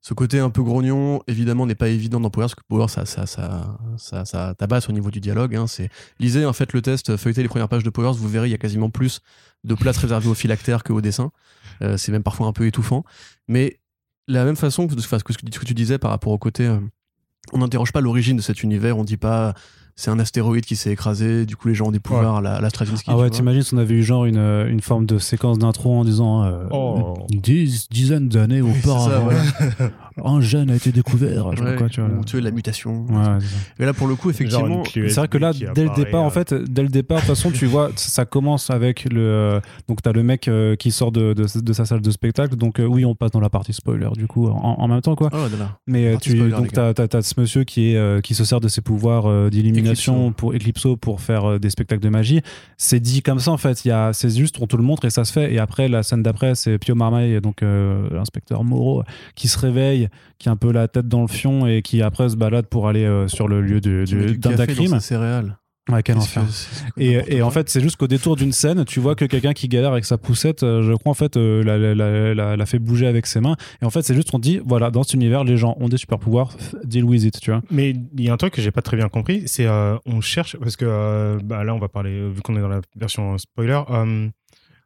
ce côté un peu grognon, évidemment, n'est pas évident dans Powers, parce que Powers, ça, ça, ça, ça, tabasse au niveau du dialogue. Hein. C'est... Lisez en fait le test, feuilletez les premières pages de Powers, vous verrez, il y a quasiment plus de place réservée aux phylactères qu'au dessin. c'est même parfois un peu étouffant. Mais la même façon que, ce que tu disais par rapport au côté, euh, on n'interroge pas l'origine de cet univers, on dit pas c'est un astéroïde qui s'est écrasé, du coup les gens ont des pouvoirs à la, la Stravinsky. Ah ouais, t'imagines si on avait eu genre une, euh, une forme de séquence d'intro en disant euh, oh. dix dizaines d'années auparavant, un gène a été découvert. Je ouais, quoi, tu vois, ou tu la mutation. Ouais, et là pour le coup, effectivement, c'est vrai que là, dès le départ, en fait, dès le départ, de toute façon, tu vois, ça commence avec le. Euh, donc t'as le mec qui sort de, de, de, sa salle de spectacle, donc oui, on passe dans la partie spoiler, du coup, en, en même temps, quoi. Oh, Mais tu, donc t'as as, ce monsieur qui, est, qui se sert de ses pouvoirs pour Eclipso pour faire euh, des spectacles de magie. C'est dit comme ça en fait. Il y a, c'est juste on te le montre et ça se fait. Et après la scène d'après, c'est Pio Marmaille, donc euh, l'inspecteur Moreau, qui se réveille, qui a un peu la tête dans le fion et qui après se balade pour aller euh, sur le lieu d'un crime. C'est réel. Ouais, quel enfer. et, et en fait, c'est juste qu'au détour d'une scène, tu vois que quelqu'un qui galère avec sa poussette, euh, je crois en fait, euh, la, la, fait bouger avec ses mains. Et en fait, c'est juste qu'on dit, voilà, dans cet univers, les gens ont des super pouvoirs, deal with it, tu vois. Mais il y a un truc que j'ai pas très bien compris, c'est euh, on cherche parce que bah, là, on va parler vu qu'on est dans la version spoiler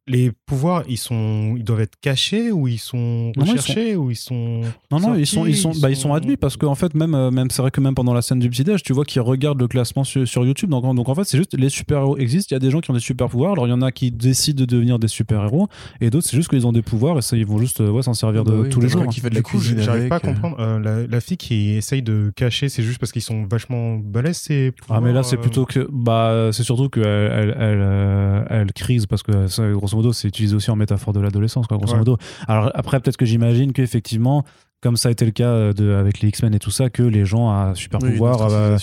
les pouvoirs, ils sont, ils doivent être cachés ou ils sont recherchés ou ils sont. Non, non, ils sont, ils sont, bah, ils sont admis parce qu'en fait, même, euh, même c'est vrai que même pendant la scène du petit déj, tu vois qu'ils regardent le classement sur, YouTube. Donc, donc en fait, c'est juste les super héros existent. Il y a des gens qui ont des super pouvoirs. Alors il y en a qui décident de devenir des super héros et d'autres c'est juste qu'ils ont des pouvoirs et ça ils vont juste ouais, s'en servir de bah tous les jours. Qui fait de coup, j'arrive pas à euh. comprendre. Euh, la, fille qui essaye de cacher, c'est juste parce qu'ils sont vachement balèzes. C'est. Ah mais là c'est plutôt que bah c'est surtout qu'elle elle, elle, elle, crise parce que grosso modo, c'est utilisé aussi en métaphore de l'adolescence, grosso modo. Alors après, peut-être que j'imagine qu'effectivement, comme ça a été le cas euh, de, avec les X-Men et tout ça, que les gens à super pouvoir euh,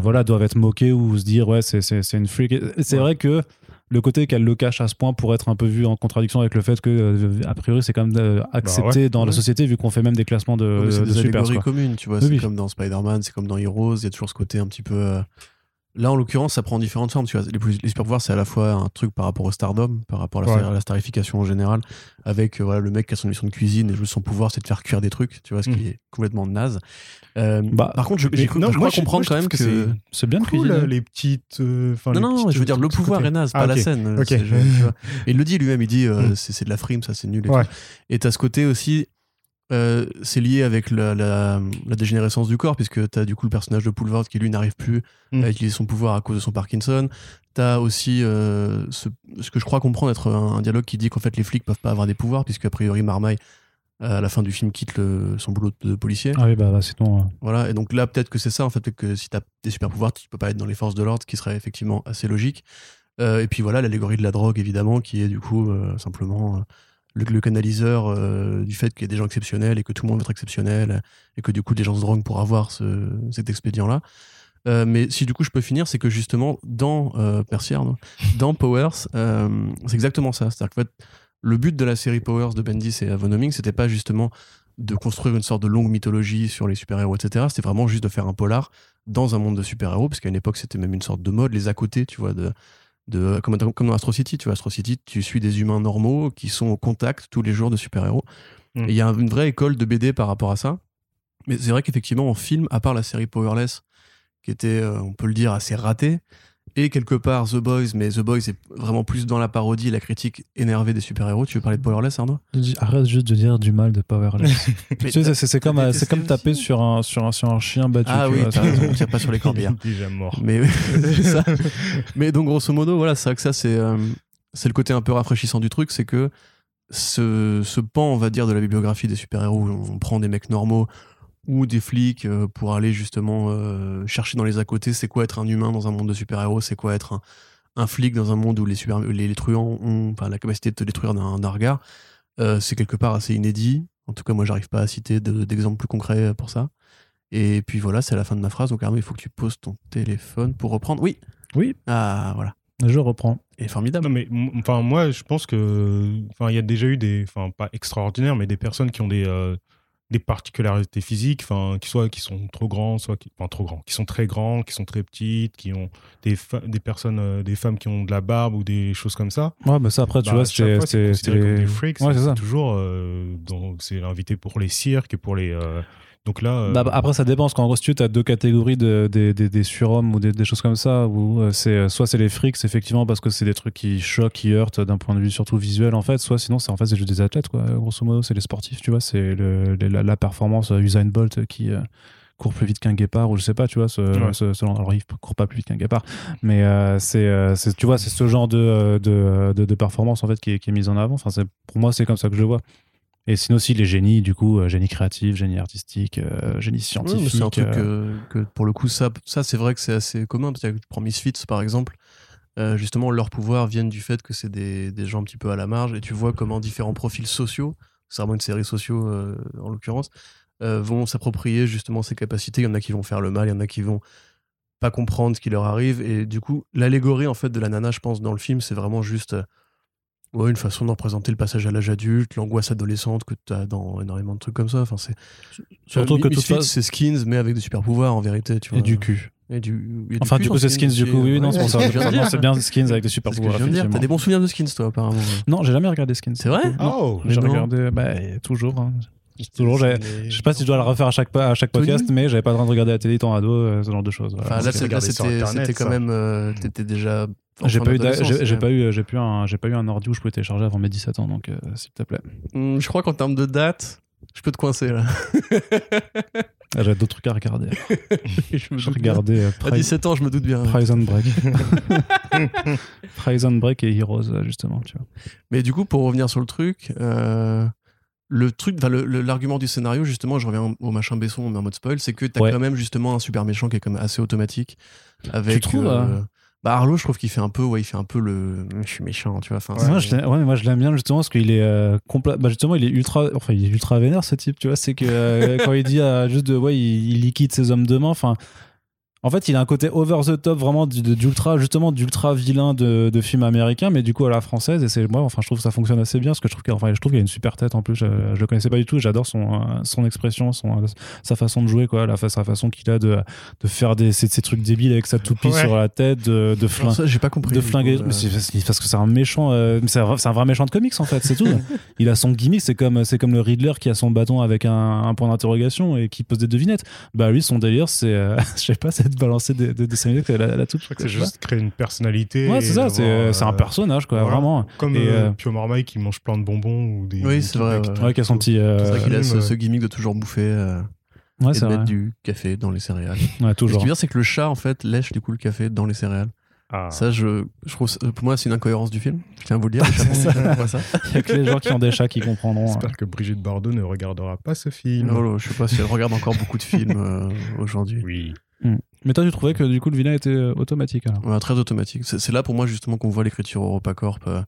voilà, doivent être moqués ou se dire ouais, c'est une freak. C'est vrai que le côté qu'elle le cache à ce point pour être un peu vu en contradiction avec le fait que, euh, a priori, c'est quand même bah accepté dans la société, vu qu'on fait même des classements de, c'est des super. communes, tu vois. c'est comme dans Spider-Man, c'est comme dans Heroes, il y a toujours ce côté un petit peu. Là, en l'occurrence, ça prend différentes formes. Tu vois, les, les super pouvoirs, c'est à la fois un truc par rapport au stardom, par rapport à la, starification en général, avec euh, voilà, le mec qui a son mission de cuisine et son pouvoir, c'est de faire cuire des trucs, tu vois, ce qui mm. est complètement naze. Euh, bah, par contre, je, je crois comprendre quand même que, c'est bien de cuisiner. les petites. Euh, non, non, je veux dire, le pouvoir est naze, pas ah, la scène. et il le dit lui-même, il dit mm. c'est de la frime, ça, c'est nul. Et t'as ce côté aussi euh, c'est lié avec la, la, dégénérescence du corps, puisque tu as du coup le personnage de Poulvord qui lui n'arrive plus mm. à utiliser son pouvoir à cause de son Parkinson. Tu as aussi euh, ce, que je crois comprendre être un, dialogue qui dit qu'en fait les flics peuvent pas avoir des pouvoirs, puisque a priori Marmaille, à la fin du film, quitte son boulot de, policier. Ah oui, bah, bah c'est bon. Voilà, et donc là, peut-être que c'est ça, en fait, que si tu as des super pouvoirs, tu peux pas être dans les forces de l'ordre, ce qui serait effectivement assez logique. Euh, et puis voilà, l'allégorie de la drogue, évidemment, qui est du coup simplement le, canaliseur euh, du fait qu'il y a des gens exceptionnels et que tout le monde veut être exceptionnel et que du coup des gens se droguent pour avoir ce, cet expédient-là. Euh, mais si du coup je peux finir, c'est que justement dans euh, dans Powers, euh, c'est exactement ça. C'est-à-dire fait, le but de la série Powers de Bendis et Avonoming, c'était pas justement de construire une sorte de longue mythologie sur les super-héros, etc. C'était vraiment juste de faire un polar dans un monde de super-héros, parce qu'à une époque c'était même une sorte de mode, les à côté, tu vois, de, comme, dans Astro City. Tu vois, Astro City, tu suis des humains normaux qui sont au contact tous les jours de super-héros. Mm. Et il y a une vraie école de BD par rapport à ça. Mais c'est vrai qu'effectivement, en film, à part la série Powerless, qui était, euh, on peut le dire, assez ratée, et quelque part The Boys, mais The Boys est vraiment plus dans la parodie et la critique énervée des super-héros. Tu veux parler de Powerless, Arnaud? Arrête juste de dire du mal de Powerless. tu sais, c'est comme, c'est comme taper sur un, sur, un, sur un chien battu. Ah oui, t'as raison, on tire pas sur les corbillards. Déjà mort. Mais, ça. mais donc, grosso modo, voilà, c'est vrai que ça, c'est euh, c'est le côté un peu rafraîchissant du truc, c'est que ce, ce pan, on va dire, de la bibliographie des super-héros, on prend des mecs normaux, ou des flics euh, pour aller justement euh, chercher dans les à côté c'est quoi être un humain dans un monde de super-héros, c'est quoi être un, un, flic dans un monde où les, super, les, les truands ont la capacité de te détruire d'un regard. Euh, c'est quelque part assez inédit. En tout cas, moi, j'arrive pas à citer d'exemples plus concrets pour ça. Et puis voilà, c'est la fin de ma phrase. Donc, Arnaud, il faut que tu poses ton téléphone pour reprendre. Oui. Oui. Ah, voilà. Je reprends. Et formidable. Non, mais enfin, moi, je pense que, enfin, il y a déjà eu des, enfin, pas extraordinaires, mais des personnes qui ont des, des particularités physiques, enfin, qui soit qui sont trop grands, soit qui, enfin, trop grands, qui sont très grands, qui sont très petites, qui ont des, des personnes, euh, des femmes qui ont de la barbe ou des choses comme ça. Ouais, mais ça après, tu bah, vois, c'est c'est des freaks. Ouais, c'est toujours, euh, c'est invité pour les cirques, pour les euh, donc là. Euh, bah, après, ça dépend, parce qu'en gros, si tu as deux catégories de, des surhommes ou des, choses comme ça, où euh, c'est euh, soit c'est les freaks, effectivement, parce que c'est des trucs qui choquent, qui heurtent d'un point de vue surtout visuel, en fait, soit sinon, c'est en fait, c'est juste des athlètes, quoi. Grosso modo, c'est les sportifs, tu vois, c'est la, la, performance Usain Bolt qui court plus vite qu'un guépard ou je sais pas tu vois ce, alors il court pas plus vite qu'un guépard mais c'est tu vois c'est ce genre de de, de, performance en fait qui est, qui est mise en avant enfin c'est pour moi c'est comme ça que je le vois et sinon aussi les génies, du coup, euh, génie créatif, génie artistique, euh, génie scientifique. c'est un truc euh. que, pour le coup, ça, ça c'est vrai que c'est assez commun. Parce que tu prends Misfits, par exemple, justement, leurs pouvoirs viennent du fait que c'est des, des, gens un petit peu à la marge. Et tu vois comment différents profils sociaux, c'est vraiment une série sociaux en l'occurrence, vont s'approprier justement ces capacités. Il y en a qui vont faire le mal, il y en a qui vont pas comprendre ce qui leur arrive. Et du coup, l'allégorie en fait de la nana, je pense, dans le film, c'est vraiment juste Ouais, une façon de représenter le passage à l'âge adulte, l'angoisse adolescente que tu as dans énormément de trucs comme ça. Enfin, c'est surtout que tout ça c'est skins mais avec des super pouvoirs en vérité, tu vois. Et du cul. Et du, enfin, du coup, c'est skins, du coup, oui, non, c'est pour ça. c'est bien skins avec des super pouvoirs. T'as des bons souvenirs de skins, toi, apparemment. Non, j'ai jamais regardé skins. C'est vrai Oh, j'ai regardé, bah, toujours. Hein. Toujours, je sais pas si je dois le refaire à chaque, à chaque podcast, mais j'avais pas le droit de regarder la télé ton ado, euh, ce genre de choses. Enfin, là, c'était quand même. Euh, t'étais déjà j'ai pas, eu j'ai, pas eu j'ai un j'ai pas eu un ordi où je pouvais télécharger avant mes 17 ans donc euh, s'il te plaît. Hmm, je crois qu'en termes de date, je peux te coincer là. Ah, J'avais d'autres trucs à regarder. je regardais euh, à 17 ans, je me doute bien. Prison Break. Prison Break et Heroes euh, justement, tu vois. Mais du coup pour revenir sur le truc le truc, l'argument du scénario, justement, je reviens au machin Besson, mais en mode spoil, c'est que t'as quand même justement un super méchant qui est quand même assez automatique. Avec, tu trouves, hein bah Arlo, je trouve qu'il fait un peu, ouais, il fait un peu le, je suis méchant, tu vois. Enfin, moi, je ouais, moi, je l'aime bien justement parce qu'il est euh, bah, justement, il est ultra, enfin, il est ultra vénère ce type, tu vois. C'est que euh, quand il dit juste de, ouais, il, il, liquide ses hommes de main, enfin, en fait, il a un côté over the top, vraiment d'ultra, justement, d'ultra vilain de, de film américain, mais du coup à la française. Et c'est moi, enfin, je trouve que ça fonctionne assez bien, parce que je trouve qu'il enfin, je trouve qu'il a une super tête en plus. Je, je le connaissais pas du tout. J'adore son, euh, son expression, son, sa façon de jouer, quoi, la, sa façon qu'il a de, de faire des, ces, ces, trucs débiles avec sa toupie sur la tête, de, de flinguer. J'ai pas compris. De flinguer. parce que c'est un méchant, euh, c'est un, un, vrai méchant de comics en fait, c'est tout. il a son gimmick, c'est comme, c'est comme le Riddler qui a son bâton avec un, un point d'interrogation et qui pose des devinettes. Bah lui, son délire, c'est, euh, je sais pas, c'est de balancer des, des dessiner que la, la toute. C'est juste créer une personnalité. Ouais, c'est ça, c'est un euh, personnage, quoi, vraiment. Comme et, euh, euh, Pio Marmaille qui mange plein de bonbons ou des. Oui, c'est vrai. Ouais, qui a son petit. C'est vrai qu'il a ce, gimmick de toujours bouffer. Ouais, et de mettre du café dans les céréales. Ouais, toujours. Ce qui veut dire, c'est que le chat, en fait, lèche du coup le café dans les céréales. Ah. Ça, je, je trouve, pour moi, c'est une incohérence du film. Je tiens à vous le dire. ça. Il y a que les gens qui ont des chats qui comprendront. J'espère hein. que Brigitte Bardot ne regardera pas ce film. Oh, je sais pas si elle regarde encore beaucoup de films aujourd'hui. Oui. Hmm. Mais toi, tu trouvais que du coup le vilain était euh, automatique alors Très automatique. C'est là pour moi justement qu'on voit l'écriture EuropaCorp euh,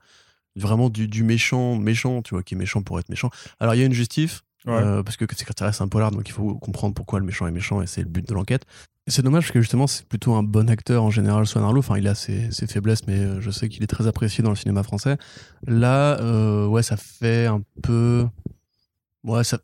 vraiment du, méchant, méchant, tu vois, qui est méchant pour être méchant. Alors il y a une justif, euh, parce que c'est un polar, donc il faut comprendre pourquoi le méchant est méchant et c'est le but de l'enquête. C'est dommage parce que justement c'est plutôt un bon acteur en général, Swan Arlo. Enfin, il a ses, faiblesses, mais je sais qu'il est très apprécié dans le cinéma français. Là, ouais, ça fait un peu. Ouais, ça,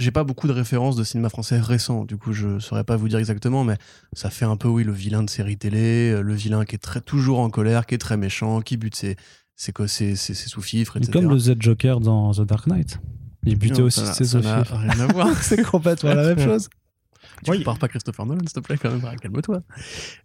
j'ai pas beaucoup de références de cinéma français récent, du coup je saurais pas vous dire exactement, mais ça fait un peu oui le vilain de série télé, euh, le vilain qui est très toujours en colère, qui est très méchant, qui bute ses, ses, ses, ses sous-fifres, etc. Comme le Z Joker dans The Dark Knight. Il butait aussi ses sous-fifres. Rien à voir. C'est complètement la même chose. Tu ne pas Christopher Nolan, s'il te plaît, quand même. Calme-toi.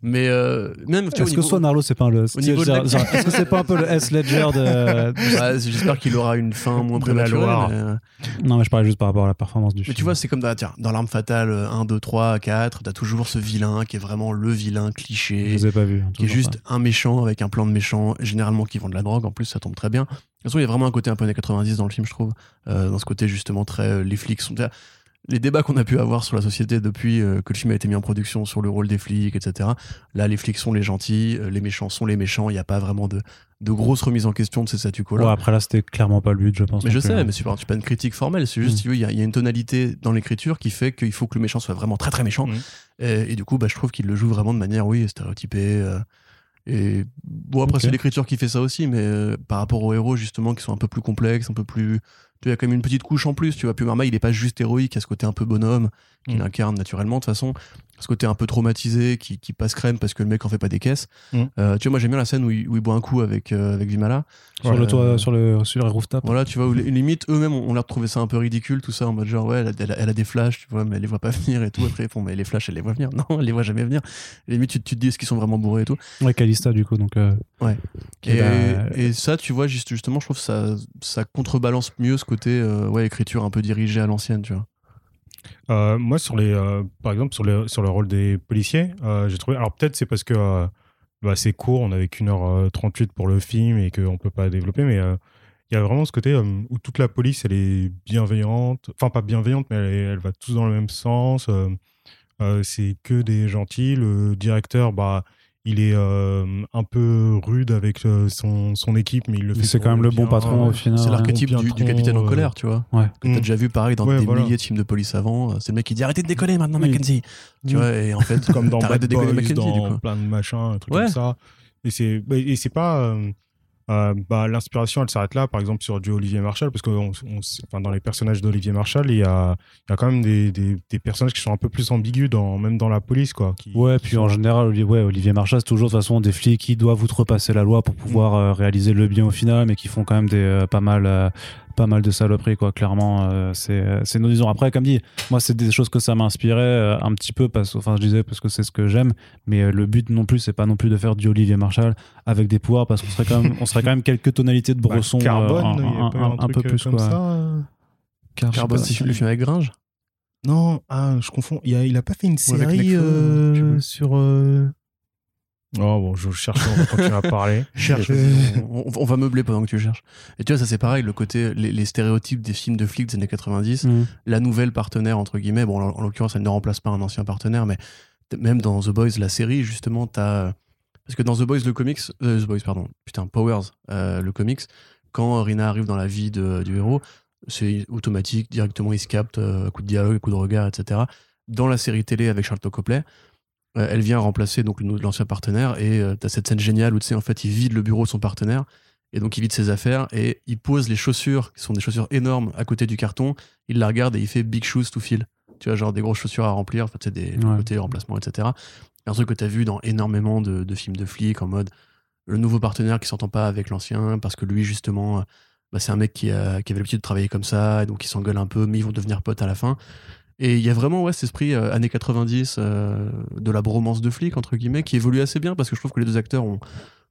Mais euh, même. Est-ce que Swan Arlo, c'est pas le. Est-ce que c'est pas un peu le S Ledger de. J'espère qu'il aura une fin moins prématurée. Euh, non, mais je parlais juste par rapport à la performance du film. Mais tu vois, c'est comme dans, tiens, dans L'Arme Fatale 1, 2, 3, 4, t'as toujours ce vilain qui est vraiment le vilain cliché. Je les ai pas vus. Qui est juste un méchant avec un plan de méchant, généralement qui vend de la drogue. En plus, ça tombe très bien. De toute façon, il y a vraiment un côté un peu années 90 dans le film, je trouve. Euh, dans ce côté, justement, très. les flics sont les débats qu'on a pu avoir sur la société depuis euh, que le film a été mis en production sur le rôle des flics, etc. Là, les flics sont les gentils, euh, les méchants sont les méchants. Il n'y a pas vraiment de, de grosses remises en question de ces statu quo là. Ouais, après là, c'était clairement pas le but, je pense. mais je sais, hein. mais c'est pas, une critique formelle. C'est juste, Mm. il y, a- il y a une tonalité dans l'écriture qui fait qu'il faut que le méchant soit vraiment très très méchant. Mm. Et, et du coup, bah, je trouve qu'il le joue vraiment de manière, oui, stéréotypée. euh, et bon, après, c'est l'écriture qui fait ça aussi, mais euh, par rapport aux héros, justement, qui sont un peu plus complexes, un peu plus. Il y a quand même une petite couche en plus, tu vois. Puis Marma, il est pas juste héroïque, a ce côté un peu bonhomme qu'il Mm. incarne naturellement, de toute façon. Ce côté un peu traumatisé qui, qui passe crème parce que le mec en fait pas des caisses. Mm. Euh, tu vois, moi, j'aime bien la scène où il, où il boit un coup avec, euh, avec Vimala. Sur Ouais. le toit, sur le, sur le rooftop. Voilà, tu vois, où les- limite, eux-mêmes ont ont l'air de trouver ça un peu ridicule, tout ça, en mode genre, ouais, elle a, elle a- elle a des flashs, tu vois, mais elle les voit pas venir et tout. Après, ils font, mais les flashs, elle les voit venir. Non, elle les voit jamais venir. Limite, tu, tu te dis, est-ce qu'ils sont vraiment bourrés et tout? Ouais, Calista, du coup. Donc, euh, Ouais. Et, va- et ça, tu vois, juste, justement, je trouve que ça, ça contrebalance mieux ce côté, euh, ouais, écriture un peu dirigée à l'ancienne, tu vois. Euh, moi, sur les, euh, par exemple, sur, les, sur le rôle des policiers, euh, j'ai trouvé. Alors, peut-être c'est parce que bah, c'est court, on avait qu'une heure euh, 38 pour le film et qu'on peut pas développer, mais il y a vraiment ce côté où toute la police, elle est bienveillante. Enfin, pas bienveillante, mais elle, elle va tous dans le même sens. c'est que des gentils. Le directeur, bah. Il est euh, un peu rude avec euh, son, son équipe, mais il le fait. c'est quand même le bon patron euh, au final. C'est l'archétype du, capitaine en euh, colère, tu vois. Ouais. Que t'as Mm. déjà vu pareil dans Ouais, des voilà. milliers de films de police avant. C'est le mec qui dit arrêtez de déconner maintenant, Oui. Mackenzie. Tu Mm. vois, et en fait, comme dans t'arrêtes Bad de déconner Boys, Mackenzie, du coup. plein de machins, un truc Ouais. comme ça. Et c'est bah, et c'est pas euh, bah, l'inspiration, elle s'arrête là, par exemple sur du Olivier Marshall, parce que on, on- enfin, dans les personnages d'Olivier Marshall, il y a, il y a quand même des, des, des personnages qui sont un peu plus ambigus, dans, même dans la police, quoi. Qui, Ouais, puis sont- en général, Olivier, ouais, Olivier Marchal, c'est toujours de toute façon des flics qui doivent outrepasser la loi pour pouvoir euh, réaliser le bien au final, mais qui font quand même des euh, pas mal, pas mal de saloperies, quoi. Clairement, euh, c'est, c'est nous disons. Après, comme dit, moi, c'est des choses que ça m'a inspiré euh, un petit peu parce, enfin, je disais parce que c'est ce que j'aime, mais euh, le but non plus, c'est pas non plus de faire du Olivier Marshall avec des pouvoirs, parce qu'on serait quand même, on serait quand même quelques tonalités de Bah, Bresson, euh, Carbone, un, peu euh, plus, comme quoi. ça. euh Car- Carbone, si- le film avec Gringe. Non, ah, je confonds. Il a, il a pas fait une série euh, sur. Oh bon, je cherche, on va continuer à parler. Cherche, Euh, on, on va meubler pendant que tu cherches. Et tu vois, ça c'est pareil, le côté, les, les stéréotypes des films de flics des années 90, Mm. la nouvelle partenaire, entre guillemets, bon, en, en l'occurrence, elle ne remplace pas un ancien partenaire, mais même dans The Boys, la série, justement, t'as. Parce que dans The Boys, le comics, euh, The Boys, pardon, putain, Powers, euh, le comics, quand Rina arrive dans la vie de- du héros, c'est automatique, directement il se capte, euh, coup de dialogue, coup de regard, etc. Dans la série télé avec Charlton Copley, euh, elle vient remplacer donc l'ancien partenaire et euh, t'as cette scène géniale où tu sais en fait il vide le bureau de son partenaire et donc il vide ses affaires et il pose les chaussures qui sont des chaussures énormes à côté du carton il la regarde et il fait big shoes to fill. Tu vois genre des grosses chaussures à remplir en fait c'est des Ouais. côtés remplacements etc un truc que t'as vu dans énormément de, de films de flics en mode le nouveau partenaire qui s'entend pas avec l'ancien parce que lui justement euh, bah, c'est un mec qui, a, qui avait l'habitude de travailler comme ça et donc il s'engueule un peu mais ils vont devenir potes à la fin et il y a vraiment ouais, cet esprit euh, années 90 euh, de la bromance de flics, entre guillemets, qui évolue assez bien parce que je trouve que les deux acteurs ont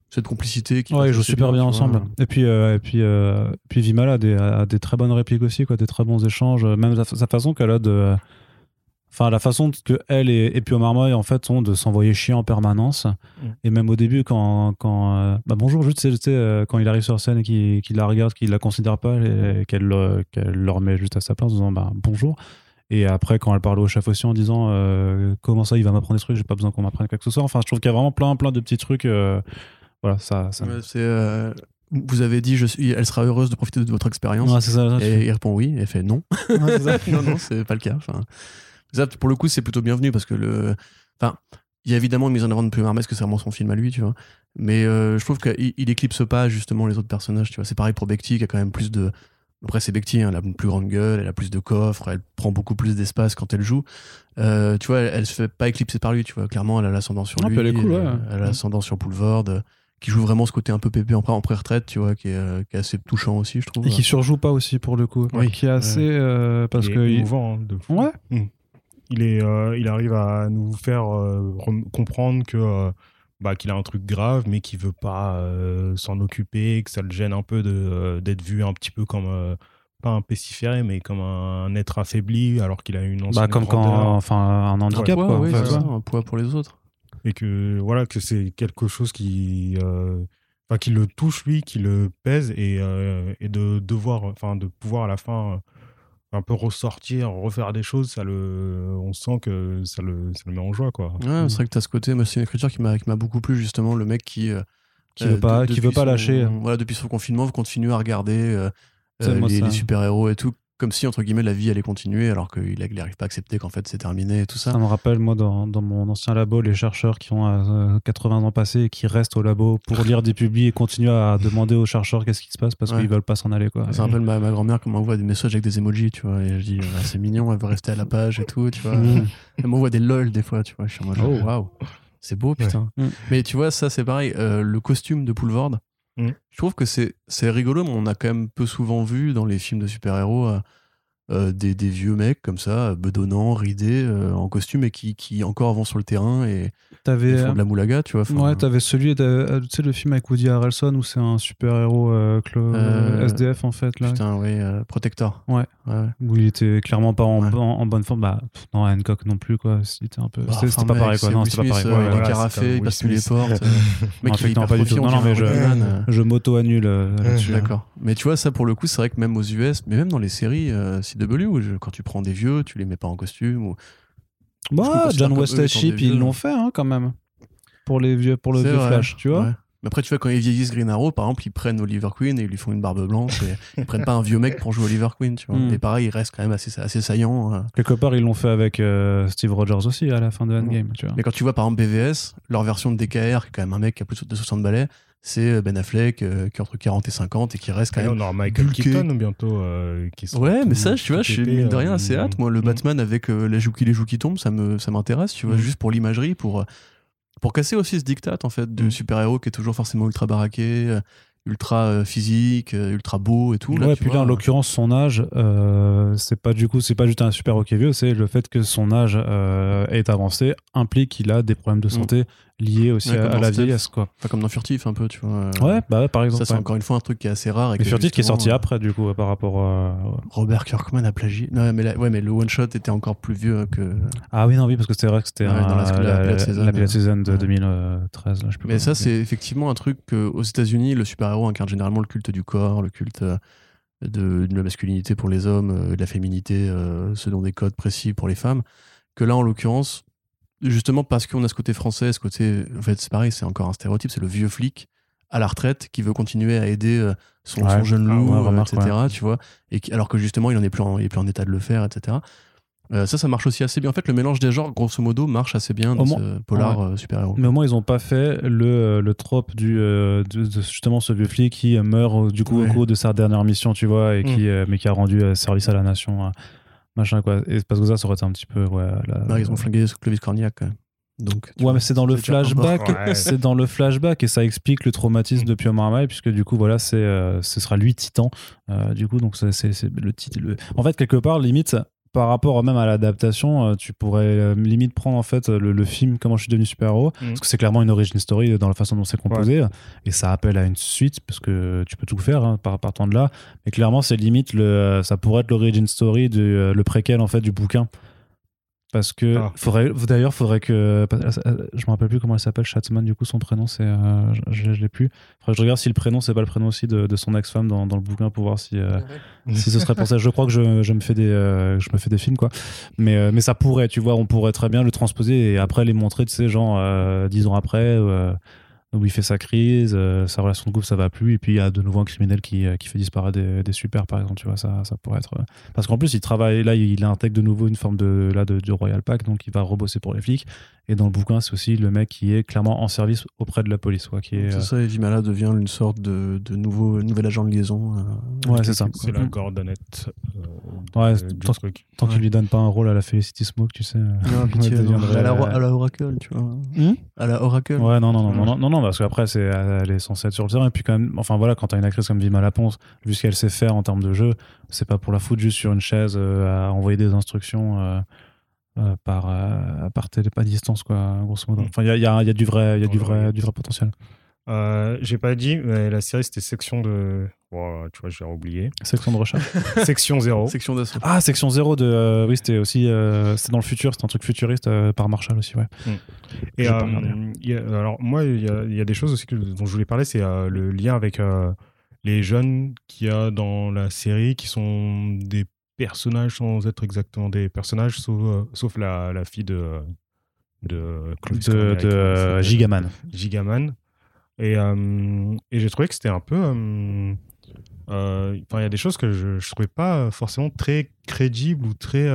cette complicité. Qui Ouais, ils jouent super bien, ensemble. Et puis, euh, et puis, euh, puis Vimala a des, a des très bonnes répliques aussi, quoi, des très bons échanges. Même sa, sa façon qu'elle a de. Enfin, la façon que elle et, et puis Omar Moy, en fait, sont de s'envoyer chier en permanence. Et même au début, quand. quand euh, bah bonjour, juste, euh, quand il arrive sur scène et qu'il la regarde, qu'il la considère pas, et qu'elle le, qu'elle le remet juste à sa place en disant bah, bonjour. Et après, quand elle parle au chef aussi en disant euh, comment ça, il va m'apprendre des trucs, j'ai pas besoin qu'on m'apprenne quoi que ce soit. Enfin, je trouve qu'il y a vraiment plein, plein de petits trucs. euh, voilà, ça. ça... Ouais, c'est, euh, vous avez dit, je suis, elle sera heureuse de profiter de votre expérience. Ouais, c'est ça. et il répond oui, et elle fait non. Ouais, c'est ça. non, non, c'est pas le cas. Enfin, ça, pour le coup, c'est plutôt bienvenu parce que le. Enfin, il y a évidemment une mise en avant de Plume Hermès que c'est vraiment son film à lui, tu vois. Mais je trouve qu'il il éclipse pas justement les autres personnages, tu vois. C'est pareil pour Bekti qui a quand même plus de. Après, c'est Bekti, hein, elle a une plus grande gueule, elle a plus de coffres, elle prend beaucoup plus d'espace quand elle joue. Euh, tu vois, elle, elle se fait pas éclipser par lui, tu vois. Clairement, elle a l'ascendant sur Ah, lui. elle est cool, ouais. Elle a l'ascendant sur Boulevard, euh, qui joue vraiment ce côté un peu pépé en, pré- en pré-retraite, tu vois, qui est, euh, qui est assez touchant aussi, je trouve. Et qui surjoue pas aussi pour le coup. Oui. Qui est assez. euh, parce il que. est il- émouvant, hein, de fou. Ouais. Mm. Il, est, euh, il arrive à nous faire euh, comprendre que euh, bah, qu'il a un truc grave, mais qu'il veut pas euh, s'en occuper, que ça le gêne un peu de, euh, d'être vu un petit peu comme euh, pas un pestiféré, mais comme un, être affaibli, alors qu'il a une ancienne Bah, comme quand. Enfin, un handicap, quoi. ouais. un poids pour les autres. et que voilà que c'est quelque chose qui euh, enfin qui le touche lui qui le pèse et, euh, et de devoir enfin de pouvoir à la fin un peu ressortir, refaire des choses, ça le, on sent que ça le, ça le met en joie, quoi. Ouais, c'est vrai que t'as ce côté, moi, c'est une écriture qui m'a, qui m'a beaucoup plu, justement, le mec qui. euh, Qui veut pas- de- qui veut pas son- lâcher. Voilà, depuis son confinement, vous continuez à regarder euh, euh, les super-héros et tout, comme si, entre guillemets, la vie allait continuer, alors qu'il n'arrive pas à accepter qu'en fait c'est terminé et tout ça. Ça me rappelle, moi, dans, dans mon ancien labo, les chercheurs qui ont euh, 80 ans passés et qui restent au labo pour lire des publis et continuent à demander aux chercheurs qu'est-ce qui se passe parce Ouais. qu'ils veulent pas s'en aller. Quoi. Ça rappelle ma, ma grand-mère qui m'envoie des messages avec des emojis, tu vois, et je dis, ah, c'est mignon, elle veut rester à la page et tout, tu vois. Mm. Elle m'envoie des lol des fois, tu vois. Je suis en mode, Oh. waouh, c'est beau, putain. Mm. Mais tu vois, ça, c'est pareil. euh, le costume de Poulvord, Mm. je trouve que c'est c'est rigolo, mais on a quand même peu souvent vu dans les films de super-héros euh, euh, des, des vieux mecs comme ça, bedonnants, ridés, euh, en costume et qui, qui encore vont sur le terrain et, et T'avais, font de la moulaga, tu vois. Ouais, t'avais celui, de, tu sais, le film avec Woody Harrelson où c'est un super-héros euh, Euh, SDF en fait, là, Putain, oui, euh, Protector. Ouais. ouais. où il était clairement pas en, Ouais. en- en bonne forme. Bah, pff, non, Hancock non plus, quoi. C'était un peu. Bah, c'était enfin, pas pareil, quoi. Non, c'était pas pareil. euh, Ouais, il est voilà, carafé, il passe plus les portes. euh, mec, il est effectivement, hyper pas du tout. Non, non, mais je- euh. M'auto-annule euh, là-dessus. D'accord. Mais tu vois, ça pour le coup, c'est vrai que même aux US, mais même dans les séries euh, CW, où je- quand tu prends des vieux, tu les mets pas en costume. Ou... Bah, John des ils l'ont fait hein, quand même. Pour, les vieux, pour le vieux vrai, Flash, tu vois. ouais. Mais après, tu vois, quand ils vieillissent Green Arrow, par exemple, ils prennent Oliver Queen et ils lui font une barbe blanche. Et ils prennent pas un vieux mec pour jouer Oliver Queen, tu vois. Mm. Et pareil, il reste quand même assez, assez saillant. euh. Quelque part, ils l'ont fait avec euh, Steve Rogers aussi à la fin de Endgame, tu vois. Mais quand tu vois, par exemple, BVS, leur version de DKR, qui est quand même un mec qui a plus de 60 balais, c'est Ben Affleck, euh, qui est entre 40 et 50 et qui reste quand Et même on aura Michael bulké. Keaton bientôt. euh, qui sera Ouais, tout- mais ça, tu vois, je suis mine de rien euh, assez hâte. Moi, le mm. Batman avec euh, les, joues qui, les joues qui tombent, ça me ça m'intéresse, tu vois, Mm. juste pour l'imagerie, pour, euh, pour casser aussi ce diktat, en fait, du Mm. super-héros qui est toujours forcément ultra baraqué, euh, ultra euh, physique, euh, ultra beau et tout. ouais, tu puis là, en l'occurrence, son âge, euh, c'est pas du coup, c'est pas juste un super hockey vieux, c'est le fait que son âge euh, est avancé implique qu'il a des problèmes de santé liés aussi. Ouais, à, la vieillesse, quoi. Pas comme dans Furtif, un peu, tu vois. euh, Ouais, bah ouais, par exemple. Ça, c'est ouais. encore une fois un truc qui est assez rare. Et Mais Furtif qui est sorti euh, après, du coup, par rapport à. Robert Kirkman a plagié. Non, mais, la- ouais, mais le one-shot était encore plus vieux que. Ah oui, non, oui, parce que c'est vrai que c'était Ouais, un- dans la- la la, Season, la euh, Season de ouais. 2013. Là, je plus Mais ça, c'est effectivement un truc que, aux États-Unis, le super-héros incarne généralement le culte du corps, le culte euh, de, de la masculinité pour les hommes, de la féminité euh, selon des codes précis pour les femmes. Que là, en l'occurrence, justement parce qu'on a ce côté français, ce côté. En fait, c'est pareil, c'est encore un stéréotype, c'est le vieux flic à la retraite qui veut continuer à aider euh, son, Ouais. son jeune Ah loup, ouais, euh, remarque, etc. Tu vois, et qui- alors que justement, il en est plus en, il est plus en état de le faire, etc. Euh, ça, ça marche aussi assez bien. En fait, le mélange des genres, grosso modo, marche assez bien dans moins- ce polar euh, super-héros. Mais au moins, ils ont pas fait le, le trope du, euh, de, de justement ce vieux flic qui meurt au- du coup Ouais. au cours de sa dernière mission, tu vois, et qui, euh, mais qui a rendu service à la nation, euh, machin quoi. Et parce que ça, ça aurait été un petit peu, ouais. la- Non, ils ont flingué Clovis Cornillac quand même. Donc, Ouais, vois, mais c'est dans le flashback. Ouais. C'est dans le flashback et ça explique le traumatisme de Pio Marmaille puisque du coup voilà c'est euh, ce sera lui Titan. Euh, du coup donc c'est c'est- c'est le titre. Le... En fait quelque part limite par rapport même à l'adaptation, euh, tu pourrais euh, limite prendre en fait le, le film Comment je suis devenu super héros Mm. parce que c'est clairement une origin story dans la façon dont c'est composé et ça appelle à une suite parce que tu peux tout faire hein, par partant de là. Mais clairement c'est limite le euh, ça pourrait être l'origin story du le préquel en fait du bouquin. Parce que Ah. faudrait d'ailleurs faudrait que je me rappelle plus comment elle s'appelle Schatzman du coup son prénom c'est euh, je, je, je l'ai plus. Faudrait que je regarde si le prénom c'est pas le prénom aussi de, de son ex-femme dans, dans le bouquin pour voir si euh, si ce serait pour ça. Je crois que je, je me fais des euh, je me fais des films quoi. Mais euh, mais ça pourrait tu vois on pourrait très bien le transposer et après les montrer tu sais genre euh, dix ans après euh, où il fait sa crise, euh, sa relation de couple ça va plus et puis il y a de nouveau un criminel qui, euh, fait disparaître des, super par exemple tu vois ça ça pourrait être euh, parce qu'en plus il travaille là il intègre de nouveau une forme de là de, Royal Pack donc il va rebosser pour les flics et dans le bouquin c'est aussi le mec qui est clairement en service auprès de la police quoi qui est C'est euh, ça, et Vimala devient une sorte de, de nouveau, nouvel agent de liaison. euh, Ouais, c'est ça. C'est la Gordonette. euh, Ouais, de- tant- truc. tant qu'il lui donne pas un rôle à la Felicity Smoke tu sais Non, pitié, elle non. à, la, à la Oracle, tu vois. Hmm À la Oracle. Ouais, non, non, non, Ouais. non, non, non, non, parce qu'après, c'est, elle est censée être sur le terrain. Et puis, quand même, enfin voilà, quand t'as une actrice comme Vima Laponce, vu ce qu'elle sait faire en termes de jeu, c'est pas pour la foutre juste sur une chaise euh, à envoyer des instructions euh, par, euh, par télé, pas distance, quoi, grosso modo. Enfin, il y a, il y, a, il y a du vrai, il y a du vrai, du vrai potentiel. Euh, J'ai pas dit, mais la série c'était section de. Oh, tu vois, j'ai oublié. Section de recherche. section 0. Section d'assaut. ah, section 0 de. euh, oui, c'était aussi. euh, c'est dans le futur, c'était un truc futuriste euh, par Marshall aussi, ouais. Et euh, y a- alors moi, il y a, il y a des choses aussi que, dont je voulais parler, c'est euh, le lien avec euh, les jeunes qu'il y a dans la série, qui sont des personnages sans être exactement des personnages, sauf, sauf la, la, fille de, de, de, de Gigaman. Gigaman. Et, et j'ai trouvé que c'était un peu. Enfin, il y a des choses que je ne trouvais pas forcément très crédibles ou très.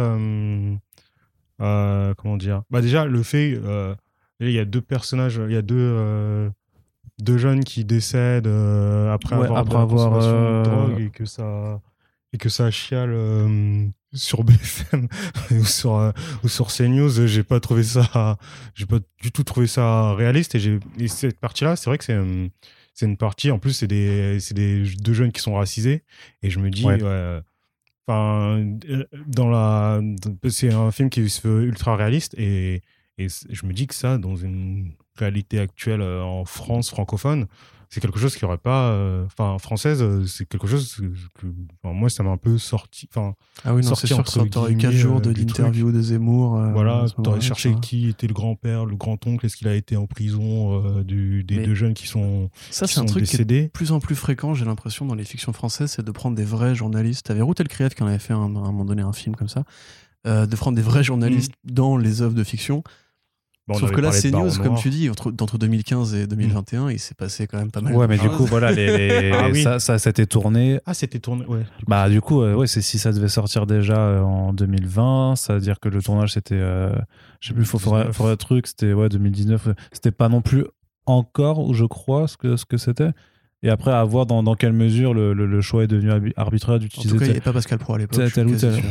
comment dire? Bah Déjà, le fait. il y a deux personnages, il y a deux deux jeunes qui décèdent euh, après avoir, après avoir euh, drogue et que ça et que ça chiale euh, sur BFM ou sur ou sur CNews j'ai pas trouvé ça j'ai pas du tout trouvé ça réaliste. Et cette partie là c'est vrai que c'est c'est une partie en plus c'est des c'est des deux jeunes qui sont racisés. Et je me dis enfin dans la c'est un film qui se veut ultra réaliste. Et et je me dis que ça dans une réalité actuelle euh, en France francophone, c'est quelque chose qui aurait pas euh, enfin française euh, c'est quelque chose que moi ça m'a un peu sorti enfin ah oui non c'est sûr que t'aurais eu 4 jours de l'interview de Zemmour voilà t'aurais cherché qui était le grand-père le grand-oncle est-ce qu'il a été en prison du, des deux jeunes qui sont ça c'est un truc décédés. qui est de plus en plus fréquent j'ai l'impression dans les fictions françaises c'est de prendre des vrais journalistes t'avais Routel Krief qui en avait fait un, à un moment donné un film comme ça de prendre des vrais journalistes mmh. dans les œuvres de fiction Sauf que là, c'est news, comme tu dis, entre, 2015 et 2021, mm. il s'est passé quand même pas mal. Ouais, mais du coup, voilà, les, ah ça, ça s'était tourné. Ah, c'était tourné, ouais. Bah, du coup, euh, ouais, c'est si ça devait sortir déjà euh, en 2020, ça veut dire que le tournage, c'était. Euh, je sais plus, il faudrait, faudrait, truc, c'était ouais, 2019. C'était pas non plus encore, je crois, ce que ce que c'était. Et après, à voir dans, dans quelle mesure le, le, choix est devenu arbitraire d'utiliser. En tout cas, il n'y pas Pascal Pro à l'époque.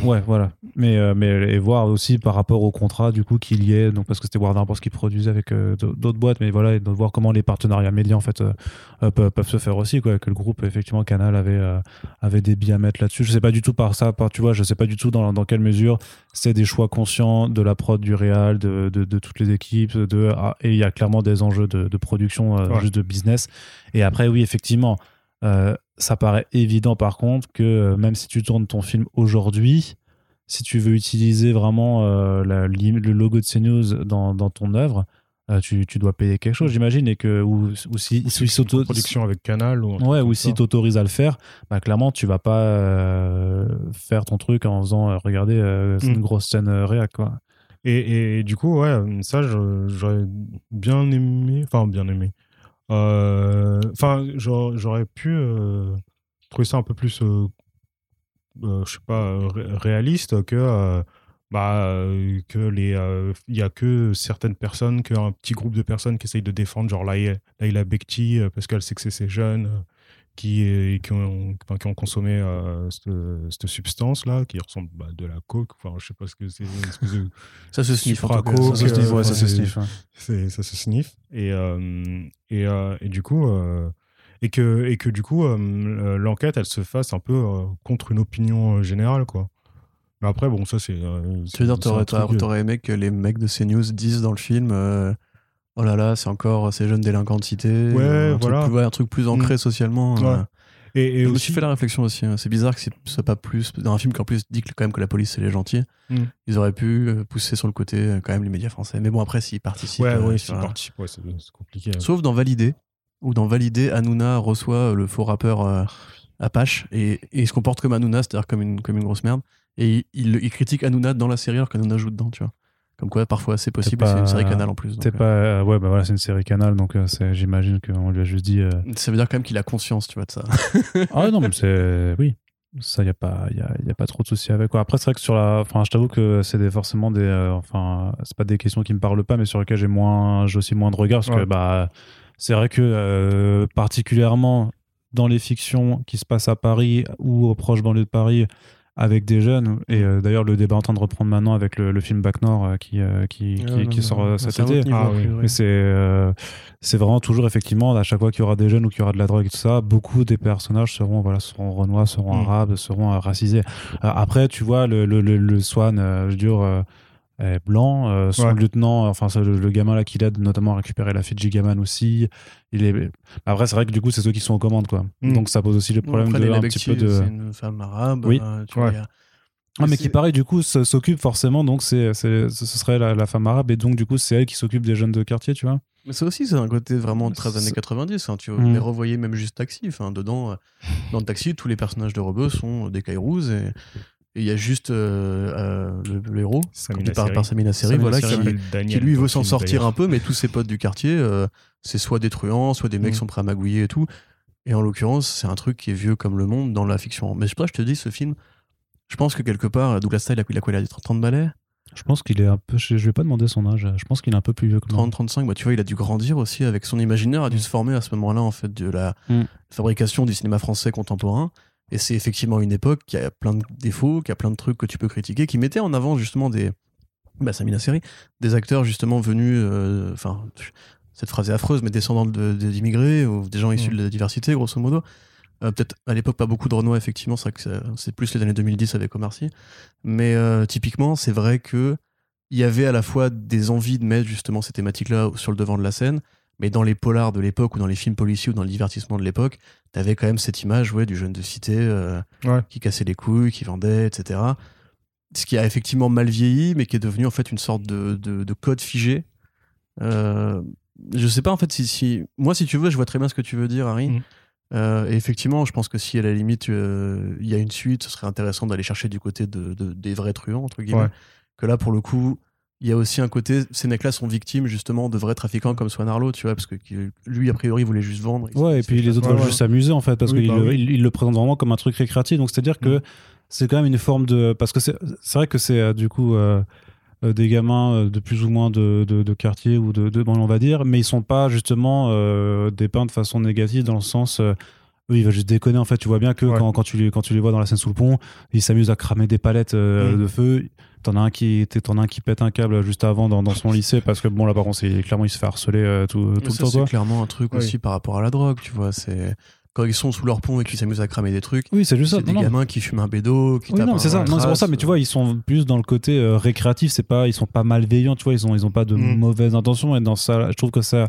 Ouais, voilà. Mais, euh, mais, et voir aussi par rapport au contrat, du coup, qu'il y ait, donc parce que c'était Warner Bros. qui produisait avec euh, d'autres boîtes, mais voilà, et de voir comment les partenariats médias, en fait, euh, peuvent, peuvent, se faire aussi, quoi. Que le groupe, effectivement, Canal avait, avait des billes à mettre là-dessus. Je sais pas du tout par ça, par, tu vois, je sais pas du tout dans, dans quelle mesure c'est des choix conscients de la prod, du réal, de, de, de toutes les équipes, de, ah, et il y a clairement des enjeux de, de production, juste de business. Et après, oui, effectivement, effectivement, euh, ça paraît évident par contre que euh, même si tu tournes ton film aujourd'hui, si tu veux utiliser vraiment euh, le logo de CNews dans, dans ton œuvre, tu, tu, dois payer quelque chose, j'imagine, et que ou, ou si, si, si production avec Canal ou ouais, ou si t'autorises à le faire, bah clairement tu vas pas faire ton truc en faisant regarder c'est une mm. grosse scène réac quoi. Et, et, du coup ouais ça j'aurais bien aimé, enfin bien aimé. Euh, enfin, j'aurais pu euh, trouver ça un peu plus, euh, je sais pas, réaliste que bah, que les il y a que certaines personnes qu'un petit groupe de personnes qui essayent de défendre genre Laila Bekti parce qu'elle sait que c'est ces jeunes qui, qui, ont, qui ont consommé cette, substance là qui ressemble à bah, de la coke enfin je sais pas ce que c'est ça se sniffe ça se sniffe ouais, ça se sniffe ça se sniffe et et, et, du coup et que et que du coup l'enquête elle se fasse un peu contre une opinion générale quoi. Mais après bon ça c'est tu veux dire t'aurais, t'aurais aimé que les mecs de CNews disent dans le film oh là là, c'est encore ces jeunes délinquants de cité. Ouais, un, voilà. truc plus, un truc plus ancré mm. socialement. Ouais. Et, et aussi... je fais la réflexion aussi. Hein. C'est bizarre que ce soit pas plus. Dans un film qui en plus dit que, quand même que la police c'est les gentils, mm. ils auraient pu euh, pousser sur le côté euh, quand même les médias français. Mais bon, après, s'ils participent. Ouais, euh, s'ils participent, ouais, c'est compliqué. Hein. Sauf dans Valider, où dans Valider, Hanouna reçoit le faux rappeur Apache et, et, il se comporte comme Hanouna, c'est-à-dire comme une, comme une grosse merde. Et il, il, critique Hanouna dans la série alors qu'Hanouna joue dedans, tu vois. Comme quoi, parfois, c'est possible. C'est une série Canal en plus. C'est pas. Euh, ouais, bah voilà, c'est une série Canal, donc euh, j'imagine qu'on lui a juste dit. Euh, ça veut dire quand même qu'il a conscience, tu vois, de ça. ah non, mais c'est. Oui. Ça, il n'y a, pas, y a, y a pas trop de soucis avec. Quoi. Après, c'est vrai que sur la. Enfin, je t'avoue que c'est des, forcément des. enfin, c'est pas des questions qui me parlent pas, mais sur lesquelles j'ai moins, j'ai aussi moins de regard, parce que bah, c'est vrai que particulièrement dans les fictions qui se passent à Paris ou aux proches banlieues de Paris, avec des jeunes. Et euh, d'ailleurs, le débat est en train de reprendre maintenant avec le, film Bac Nord euh, qui, euh, qui, qui, qui, sort cet été. Ah, oui. Mais c'est c'est vraiment toujours, effectivement, à chaque fois qu'il y aura des jeunes ou qu'il y aura de la drogue et tout ça, beaucoup des personnages seront, voilà, seront renois, seront mm. arabes, seront racisés. après, tu vois, le, le, le, Swan, je veux dire blanc. Euh, son lieutenant, enfin le, gamin là qui l'aide notamment à récupérer la Fiji Gaman aussi. Il est. Après, c'est vrai que du coup, c'est ceux qui sont aux commandes, quoi. Mm. Donc ça pose aussi le problème de un petit peu de. C'est une femme arabe. Oui. Euh, ah, mais qui pareil du coup s'occupe forcément donc c'est ce serait la, femme arabe et donc du coup c'est elle qui s'occupe des jeunes de quartier tu vois mais ça aussi c'est un côté vraiment très années 90 hein, tu mm. les revoyais même juste Taxi enfin dedans euh, dans le Taxi tous les personnages de Rebeu sont des Kairouz et Et il y a juste euh, euh, le, le héros, Samina conduit par, par Samina Seri, voilà, qui, lui veut s'en sortir un peu, mais tous ses potes du quartier, euh, c'est soit des truands, soit des mecs Mm. qui sont prêts à magouiller et tout. Et en l'occurrence, c'est un truc qui est vieux comme le monde dans la fiction. Mais je je te dis, ce film, je pense que quelque part, Douglas Style, il a quoi Il a 30 balais Je pense qu'il est un peu. Je, vais pas demander son âge. Je pense qu'il est un peu plus vieux que moi. 30, 35, bah, tu vois, il a dû grandir aussi avec son imaginaire, a dû Mm. se former à ce moment-là, en fait, de la Mm. fabrication du cinéma français contemporain. Et c'est effectivement une époque qui a plein de défauts, qui a plein de trucs que tu peux critiquer, qui mettait en avant justement des. Bah, Samina Seri, des acteurs justement venus. euh, Enfin, cette phrase est affreuse, mais descendants de- de- d'immigrés ou des gens issus Mm. de la diversité, grosso modo. Euh, Peut-être à l'époque pas beaucoup de Renoir, effectivement, c'est vrai que ça- c'est plus les années 2010 avec Omar Sy. Mais euh, typiquement, c'est vrai que il y avait à la fois des envies de mettre justement ces thématiques-là sur le devant de la scène, mais dans les polars de l'époque ou dans les films policiers ou dans le divertissement de l'époque, t'avais quand même cette image ouais, du jeune de cité euh, Ouais. qui cassait les couilles, qui vendait, etc. Ce qui a effectivement mal vieilli, mais qui est devenu en fait une sorte de, de- de code figé. Euh, je sais pas en fait si, si- Moi, si tu veux, je vois très bien ce que tu veux dire, Harry. Mhm. Euh, et effectivement, je pense que si à la limite il y a une suite, ce serait intéressant d'aller chercher du côté de, de- des vrais truands, entre guillemets. Ouais. Que là, pour le coup, il y a aussi un côté, ces mecs-là sont victimes justement de vrais trafiquants comme Swan Arlo, tu vois, parce que lui, a priori, voulait juste vendre. Ouais, et puis les autres veulent ouais. juste s'amuser en fait, parce Oui, qu'il bah le, oui. il- il le présente vraiment comme un truc récréatif. Donc c'est-à-dire que c'est quand même une forme de. Parce que c'est vrai que c'est euh, du coup euh, euh, des gamins de plus ou moins de, de, de quartier ou de, de banlieue, on va dire, mais ils sont pas justement euh, dépeints de façon négative dans le sens. euh, eux, ils veulent juste déconner en fait. Tu vois bien que Ouais. quand, quand, tu les, quand tu les vois dans la scène sous le pont, ils s'amusent à cramer des palettes euh, Mm. de feu. T'en as un qui t'en as un qui pète un câble juste avant dans, dans son lycée parce que bon là par contre c'est clairement il se fait harceler euh, tout, tout le ça, temps c'est clairement un truc Oui. aussi par rapport à la drogue, tu vois. C'est quand ils sont sous leur pont et qu'ils s'amusent à cramer des trucs. Oui c'est juste ça. Des Non, non. gamins qui fument un bédo, qui Oui, tapent c'est ça. Non, c'est pour ça. Mais tu vois, ils sont plus dans le côté euh, récréatif. C'est pas, ils sont pas malveillants. Tu vois, ils ont, ils ont pas de Mm. mauvaises intentions. Et dans ça, je trouve que ça,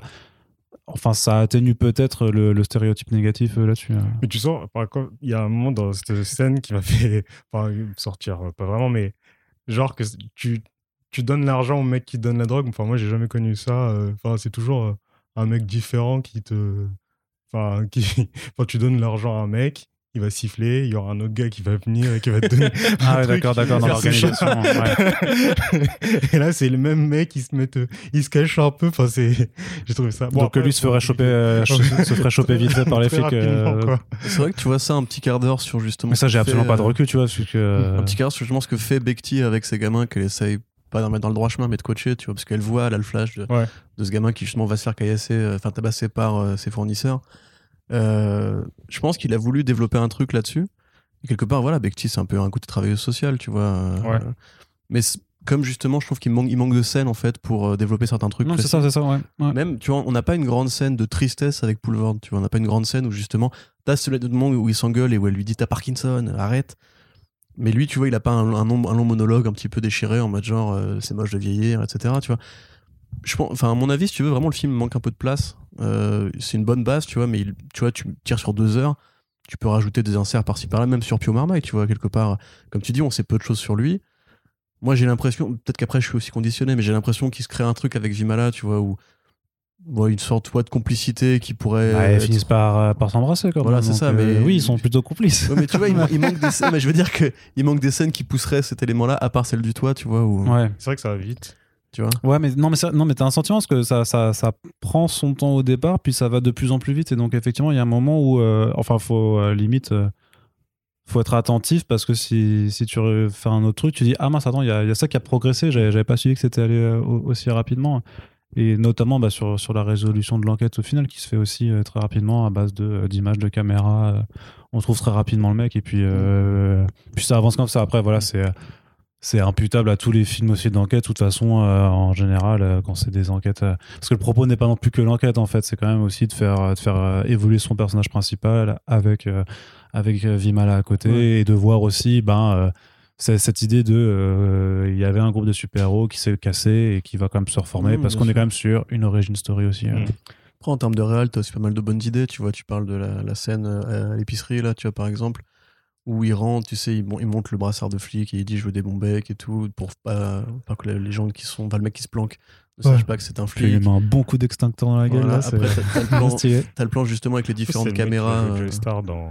enfin, ça atténue peut-être le, le stéréotype négatif euh, là-dessus. euh. Mais tu sens, par contre, il y a un moment dans cette scène qui m'a fait enfin, sortir, euh, pas vraiment, mais genre que tu, tu donnes l'argent au mec qui donne la drogue. Enfin, moi, j'ai jamais connu ça. euh, Enfin, c'est toujours euh, un mec différent qui te. Enfin, qui... enfin, tu donnes l'argent à un mec, il va siffler, il y aura un autre gars qui va venir et qui va te donner. Ah ouais, d'accord, d'accord, dans l'organisation, et là, c'est le même mec qui se met, il se cache un peu. Enfin, c'est, j'ai trouvé ça. Bon, Donc après, lui se ferait choper, euh, se ferait choper vite fait par les flics. euh. C'est vrai que tu vois ça un petit quart d'heure sur justement. Mais ça, j'ai absolument fait, pas de euh, recul, tu vois, parce que. Un petit quart d'heure sur justement ce que fait Bekti avec ses gamins qu'elle essaye pas d'en mettre dans le droit chemin mais de coacher, tu vois, parce qu'elle voit, elle a le flash de, Ouais. de ce gamin qui justement va se faire caillasser, euh, enfin tabasser par euh, ses fournisseurs. Euh, je pense qu'il a voulu développer un truc là-dessus. Et quelque part, voilà, Bekti, c'est un peu un côté travailleuse sociale, tu vois. euh, Ouais. mais comme justement, je trouve qu'il manque, il manque de scène en fait pour euh, développer certains trucs. Non, c'est ça, c'est ça, ouais. ouais. Même, tu vois, on n'a pas une grande scène de tristesse avec Poulvord, tu vois, on n'a pas une grande scène où justement, t'as ce moment où il s'engueule et où elle lui dit t'as Parkinson, arrête. Mais lui, tu vois, il a pas un, un long, un long monologue un petit peu déchiré en mode genre euh, c'est moche de vieillir, etc. Tu vois. Je pense, enfin, à mon avis, si tu veux, vraiment le film manque un peu de place. Euh, c'est une bonne base, tu vois, mais il- tu vois, tu tires sur deux heures, tu peux rajouter des inserts par-ci par-là, même sur Pio Marmaille, tu vois, quelque part. Comme tu dis, on sait peu de choses sur lui. Moi, j'ai l'impression, peut-être qu'après, je suis aussi conditionné, mais j'ai l'impression qu'il se crée un truc avec Vimala, tu vois, où ouais, une sorte ouais, de complicité qui pourrait. Ouais, ils être- finissent par, euh, par s'embrasser, quoi. Voilà, c'est ça, euh, mais- Oui, ils sont plutôt complices. Ouais, mais tu vois, il, il manque des scènes, mais je veux dire que il manque des scènes qui pousseraient cet élément-là, à part celle du toit, tu vois, où, Ouais. C'est vrai que ça va vite. Tu vois. Ouais, mais non, mais, ça- non, mais t'as un sentiment parce que ça, ça, ça prend son temps au départ, puis ça va de plus en plus vite. Et donc, effectivement, il y a un moment où, euh, enfin, faut euh, limite, euh, faut être attentif parce que si, si tu fais un autre truc, tu dis, ah mince, attends, il y a, il y a ça qui a progressé, j'avais j'avais pas suivi que c'était allé euh, au- aussi rapidement. Et notamment bah, sur, sur la résolution de l'enquête au final, qui se fait aussi euh, très rapidement à base de, d'images de caméra. euh, on trouve très rapidement le mec, et puis, euh, puis ça avance comme ça. Après, voilà, c'est. C'est imputable à tous les films aussi d'enquête. De toute façon, euh, en général, euh, quand c'est des enquêtes, euh, parce que le propos n'est pas non plus que l'enquête en fait, c'est quand même aussi de faire de faire évoluer son personnage principal avec avec Vimala à côté Ouais. et de voir aussi ben cette idée de il y avait un groupe de super-héros qui s'est cassé et qui va quand même se reformer Mmh, parce qu'on est quand même sur une origin story aussi. euh. Mm. Après, en termes de réal, t'as aussi pas mal de bonnes idées, tu vois. Tu parles de la, la scène à l'épicerie, là, tu vois, par exemple, où il rentre, tu sais, il, il monte le brassard de flic et il dit je veux des bons becs et tout, pour pas, pas que les gens qui sont, enfin, le mec qui se planque ne Ouais. sache pas que c'est un Puis il flic. met un bon coup d'extincteur dans la gueule. Voilà, là, c'est Après, t'as t'as le plan, stylé. t'as le plan justement avec les différentes le mec qui caméras. euh, Star dans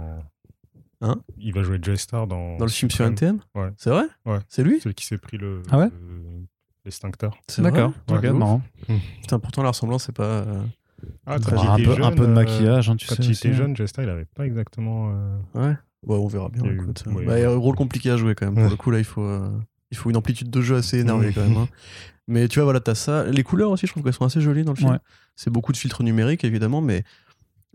Hein? Il va jouer Joy Star dans. Dans le film sur. NTM Ouais. C'est vrai? Ouais. C'est lui? Celui qui s'est pris le. Ah ouais? le- L'extincteur. C'est D'accord. vrai Ok, marrant. Putain, pourtant, la ressemblance, c'est pas. euh, Ah, Très quand Bah, un, il peu, un peu de jeune, maquillage, hein, tu Quand sais. il aussi, était hein. jeune, Joy Star, il avait pas exactement. euh, Ouais. Ouais, on verra bien. Il y a eu- écoute. ouais, Bah, ouais. un rôle compliqué à jouer quand même. Pour le coup, là, il faut, euh, il faut une amplitude de jeu assez énervée quand même. hein. Mais tu vois, voilà, t'as ça. Les couleurs aussi, je trouve qu'elles sont assez jolies dans le film. C'est beaucoup de filtres numériques, évidemment, mais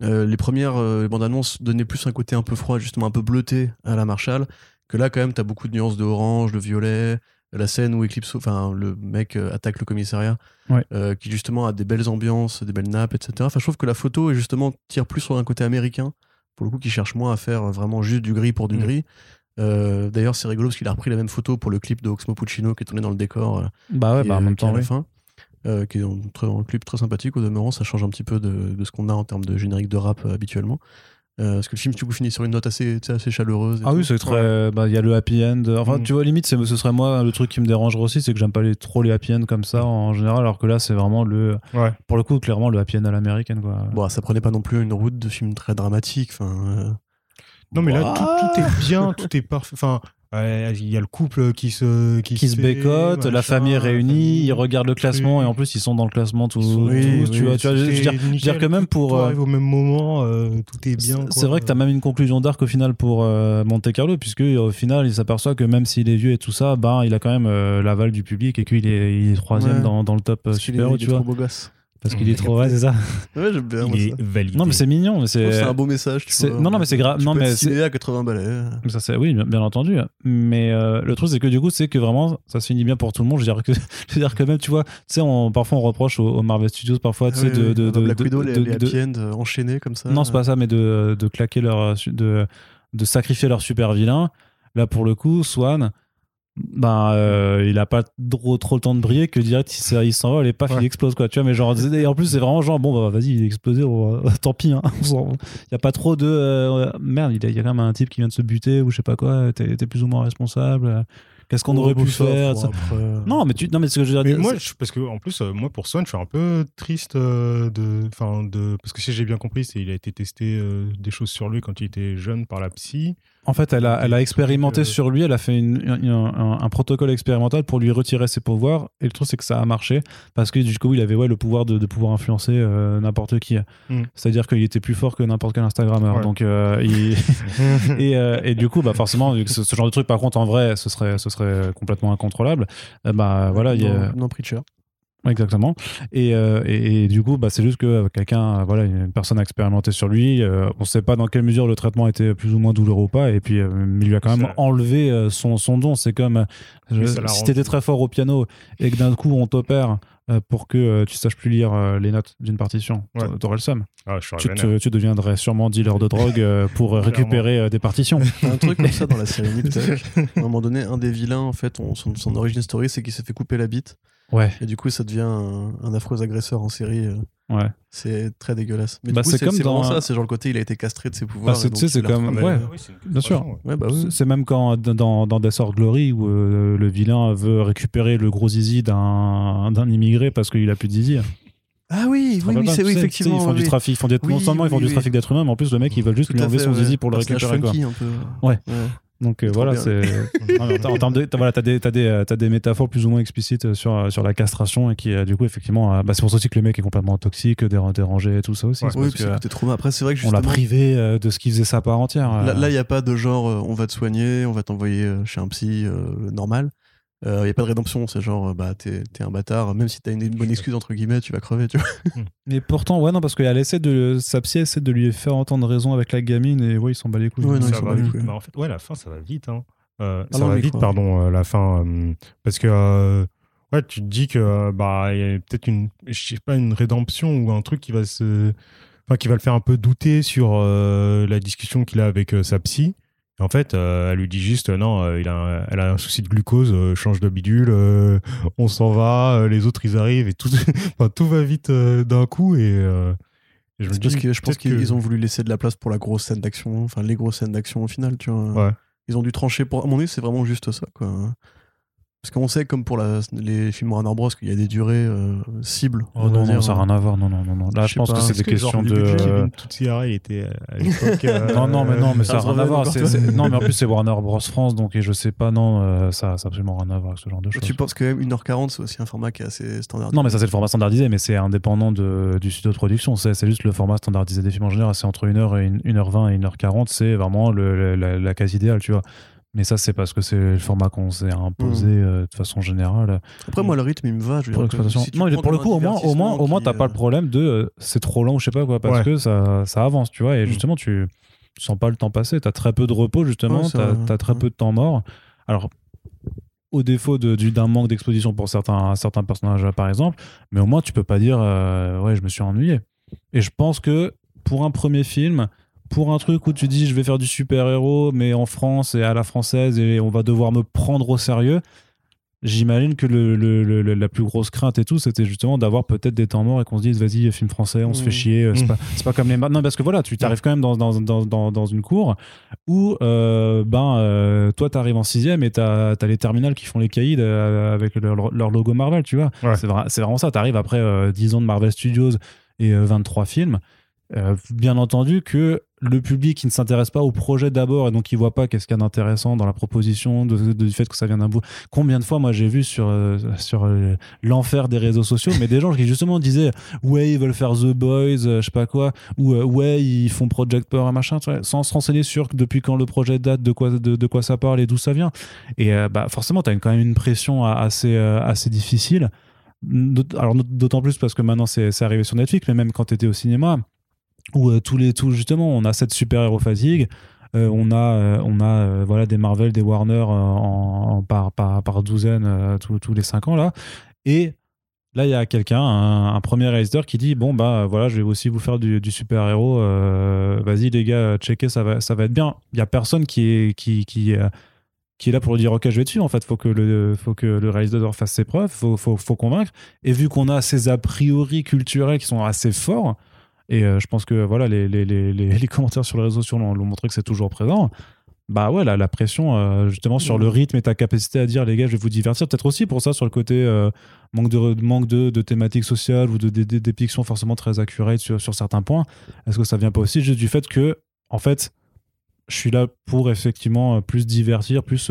euh, les premières euh, bandes annonces donnaient plus un côté un peu froid, justement un peu bleuté à la Marshall. Que là, quand même, t'as beaucoup de nuances de orange, de violet. La scène où Eclipse, enfin, le mec euh, attaque le commissariat, Ouais. qui justement a des belles ambiances, des belles nappes, etc. Enfin, je trouve que la photo, justement, tire plus sur un côté américain, pour le coup, qui cherche moins à faire vraiment juste du gris pour du Mm. gris. Euh, D'ailleurs, c'est rigolo parce qu'il a repris la même photo pour le clip de Oxmo Puccino qui est tourné dans le décor. euh, Bah ouais, bah en même à temps, la oui. fin. euh, qui est un, un clip très sympathique au demeurant, ça change un petit peu de, de ce qu'on a en termes de générique de rap euh, habituellement. Euh, parce que le film du coup finit sur une note assez, assez chaleureuse. Ah tout. oui, c'est très. Bah, il y a le happy end. Enfin, Mm. tu vois, limite, c'est- ce serait moi, le truc qui me dérangerait aussi, c'est que j'aime pas les, trop les happy end comme ça en général, alors que là, c'est vraiment le. Ouais. Pour le coup, clairement, le happy end à l'américaine, quoi. Bon, ça prenait pas non plus une route de film très dramatique. Enfin, euh, Non, mais là, Bah. tout, tout est bien, tout est parfait. Enfin, il y a le couple qui se. Qui, qui se bécote, la famille est réunie, famille, ils regardent le classement et en plus ils sont dans le classement tous, Oui, tu vois, tu vois, je veux dire, je veux dire que même tout- pour euh, au même moment, euh, tout est bien. c'est vrai que t'as même une conclusion d'arc au final pour euh, Monte Carlo puisque au final il s'aperçoit que même s'il est vieux et tout ça, ben il a quand même euh, l'aval du public et qu'il est, il est troisième Ouais. dans, dans le top parce qu'il est, tu vois, trop beau gosse. Parce qu'il est trop ouais c'est ça. Ouais, j'aime bien. moi, Il ça. est validé. Non mais c'est mignon, mais Je trouve que c'est C'est un beau message. tu c'est- vois. non, non, mais c'est grave- Tu non, peux mais être c'est- à 80 balais. Mais Ça, c'est, oui, bien, bien entendu. Mais euh, le truc, c'est que du coup, c'est que vraiment, ça se finit bien pour tout le monde. Je veux dire que, je veux dire que même, tu vois, tu sais, on, parfois on reproche aux, aux Marvel Studios, parfois, tu sais, Ah Oui, de, de, de, Black de- Widow, les, de- les de- happy end euh, enchaînés comme ça. non, c'est pas ça, mais de, de claquer leur, de, de sacrifier leur super vilain. Là, pour le coup, Swan, ben, euh, il a pas trop, trop le temps de briller que direct, il s'en- il s'envole et paf, Ouais. il explose, quoi. Tu vois, mais genre, et en plus, c'est vraiment genre, bon, bah, vas-y, il est explosé, on tant pis, hein. Il y a pas trop de, euh, merde, il y a, il y a quand même un type qui vient de se buter ou je sais pas quoi, t'es plus ou moins responsable. Qu'est-ce qu'on aurait pu faire Non, mais tu, non, mais ce que je veux Mais dire, moi, c'est- je- parce que en plus, euh, moi pour Swan, je suis un peu triste euh, de, enfin de, parce que si j'ai bien compris, c'est il a été testé euh, des choses sur lui quand il était jeune par la psy. En fait, elle a, elle a expérimenté euh, sur lui, elle a fait une- une- un, un protocole expérimental pour lui retirer ses pouvoirs. Et le truc, c'est que ça a marché parce que du coup, il avait ouais, le pouvoir de, de pouvoir influencer euh, n'importe qui. Mm. C'est-à-dire qu'il était plus fort que n'importe quel Instagrammeur. Ouais. Donc, euh, il- et, euh, et du coup, bah, forcément, vu que ce, ce genre de truc, par contre, en vrai, ce serait, ce serait complètement incontrôlable. Bah, voilà, il y a- Non, non, Preacher. Exactement. Et, euh, et, et du coup, bah, c'est juste que euh, quelqu'un, euh, voilà, une personne a expérimenté sur lui. euh, on ne sait pas dans quelle mesure le traitement était plus ou moins douloureux ou pas. Et puis, euh, il lui a quand même Ça- enlevé euh, son, son don. C'est comme je- si rendu. t'étais très fort au piano et que d'un coup on t'opère euh, pour que euh, tu saches plus lire euh, les notes d'une partition, Ouais. t'a- t'aurais le seum. Ah, Tu, te- tu deviendrais sûrement dealer de drogue euh, pour récupérer euh, des partitions. Un truc comme ça dans la série Nip. À un moment donné, un des vilains, en fait, on- son, son origin story, c'est qu'il s'est fait couper la bite. Ouais, Et du coup, ça devient un, un affreux agresseur en série. euh, ouais. C'est très dégueulasse. Mais Bah, du coup, c'est comme dans- ça. C'est genre le côté, il a été castré de ses pouvoirs. Bah, c'est- comme- ouais. Oui, c'est une bien sûr. ouais. Bah oui. C'est- même quand dans, dans Death or Glory où euh, le vilain veut récupérer le gros zizi d'un d'un immigré parce qu'il a plus de zizi. Ah oui, oui, oui, c'est oui, effectivement. Ils font oui. du trafic, ils font des, non seulement ils font oui, du oui. trafic d'êtres humains, mais en plus le mec ils veulent juste lui enlever son zizi pour le récupérer. Quoi. funky, un peu. Ouais. Donc euh, voilà, trop c'est. En, termes de, t'as- voilà, t'as des, t'as des, euh, t'as des métaphores plus ou moins explicites sur sur la castration et qui euh, du coup effectivement, euh, bah, c'est pour ça aussi que le mec est complètement toxique, déra- dérangé et tout ça aussi. Ouais. c'est Oui, parce que, c'est trauma. Après, c'est vrai que on l'a privé euh, de ce qui faisait sa part entière. euh. Là, il n'y a pas de genre, euh, on va te soigner, on va t'envoyer euh, chez un psy euh, normal. Il n'y a pas de rédemption, c'est genre, euh, bah, t'es t'es un bâtard, même si t'as une, une bonne excuse, entre guillemets, tu vas crever, tu vois. Mais pourtant, ouais, non, parce qu'elle essaie de. Sa psy essaie de lui faire entendre raison avec la gamine et ouais, il s'en bat les couilles. Ouais, non, ils va les couilles. Bah, en fait, ouais, la fin, ça va vite. Hein. Euh, Ah ça non, va vite, quoi. pardon, euh, la fin. euh, parce que, euh, ouais, tu te dis que, euh, bah, il y a peut-être une, je sais pas, une rédemption ou un truc qui va se. Enfin, qui va le faire un peu douter sur euh, la discussion qu'il a avec euh, sa psy. En fait, euh, elle lui dit juste, euh, non, euh, il a un- elle a un souci de glucose, change de bidule, on s'en va, les autres ils arrivent et tout, enfin, tout va vite d'un coup. Et, et je me dis, que je pense qu'ils ont voulu laisser de la place pour la grosse scène d'action, enfin, les grosses scènes d'action au final, tu vois. Ouais. Ils ont dû trancher pour. À mon avis, c'est vraiment juste ça, quoi. Parce qu'on sait, comme pour la, les films Warner Bros, qu'il y a des durées euh, cibles. Oh non, non, ça n'a rien à voir. Non, non, non. non. Là, je, pense que c'est des questions de. Euh... il était à l'époque. non, non, mais non, mais ça n'a rien à voir. Non, mais en plus, c'est Warner Bros France, donc et je sais pas, non, euh, ça n'a absolument rien à voir avec ce genre de choses. Tu penses que 1h40, c'est aussi un format qui est assez standardisé Non, mais ça, c'est le format standardisé, mais c'est indépendant de, du studio de production. C'est juste le format standardisé des films en général. C'est entre 1h et 1h20 et 1h40. C'est vraiment le, la, la case idéale, tu vois. Mais ça, c'est parce que c'est le format qu'on s'est imposé mmh. euh, de façon générale. Après, moi, le rythme, il me va. Je pour l'exploitation. non, pour le coup, au moins, au moins, au moins, t'as pas le problème de euh, c'est trop long, je sais pas quoi, parce que ça, ça avance, tu vois. Et mmh. justement, tu, sens pas le temps passer. T'as très peu de repos, justement. t'as as très peu de temps mort. Alors, au défaut d'un manque d'exposition pour certains, certains personnages, par exemple, mais au moins, tu peux pas dire euh, ouais, je me suis ennuyé. Et je pense que pour un premier film, pour un truc où tu dis je vais faire du super-héros, mais en France et à la française, et on va devoir me prendre au sérieux, j'imagine que le, la plus grosse crainte et tout, c'était justement d'avoir peut-être des temps morts et qu'on se dise vas-y, film français, on se fait mmh. chier, euh, mmh. c'est pas, comme les. Non, parce que voilà, tu t'arrives quand même dans, dans, dans, dans, une cour où euh, ben, euh, toi t'arrives en sixième et t'as as les terminales qui font les caïds avec leur, logo Marvel, tu vois. C'est vraiment ça, t'arrives après 10 ans de Marvel Studios et 23 films. Euh, bien entendu que le public qui ne s'intéresse pas au projet d'abord et donc qui voit pas qu'est-ce qu'il y a d'intéressant dans la proposition du fait que ça vient d'un bout. Combien de fois moi j'ai vu sur euh, sur euh, l'enfer des réseaux sociaux mais des gens qui justement disaient ouais ils veulent faire The Boys je sais pas quoi ou ouais ils font Project Power machin sans se renseigner sur depuis quand le projet date de quoi de, quoi ça parle et d'où ça vient et bah forcément tu as quand même une pression assez assez difficile alors d'autant plus parce que maintenant c'est arrivé sur Netflix mais même quand tu étais au cinéma où euh, tous les justement on a cette super héros fatigue euh, on a euh, on a voilà des Marvel des Warner en, par, par, par douzaine tous les cinq ans là et Là, il y a quelqu'un, un, premier réalisateur qui dit bon bah voilà, je vais aussi vous faire du, super héros. Vas-y les gars, checkez, ça va, ça va être bien. Il y a personne qui est qui qui, qui est là pour dire ok, je vais dessus. En fait, faut que le faut que le réalisateur fasse ses preuves, faut faut, faut convaincre. Et vu qu'on a ces a priori culturels qui sont assez forts, et euh, je pense que voilà, les, les, les, les, commentaires sur les réseaux sociaux l'ont montré que c'est toujours présent. Bah ouais, la, la pression euh, justement sur le rythme et ta capacité à dire les gars, je vais vous divertir. Peut-être aussi pour ça sur le côté euh, manque de manque de, de thématiques sociales ou de, dépictions forcément très accurate sur, sur certains points. Est-ce que ça vient pas aussi juste du fait que en fait, je suis là pour effectivement plus divertir, plus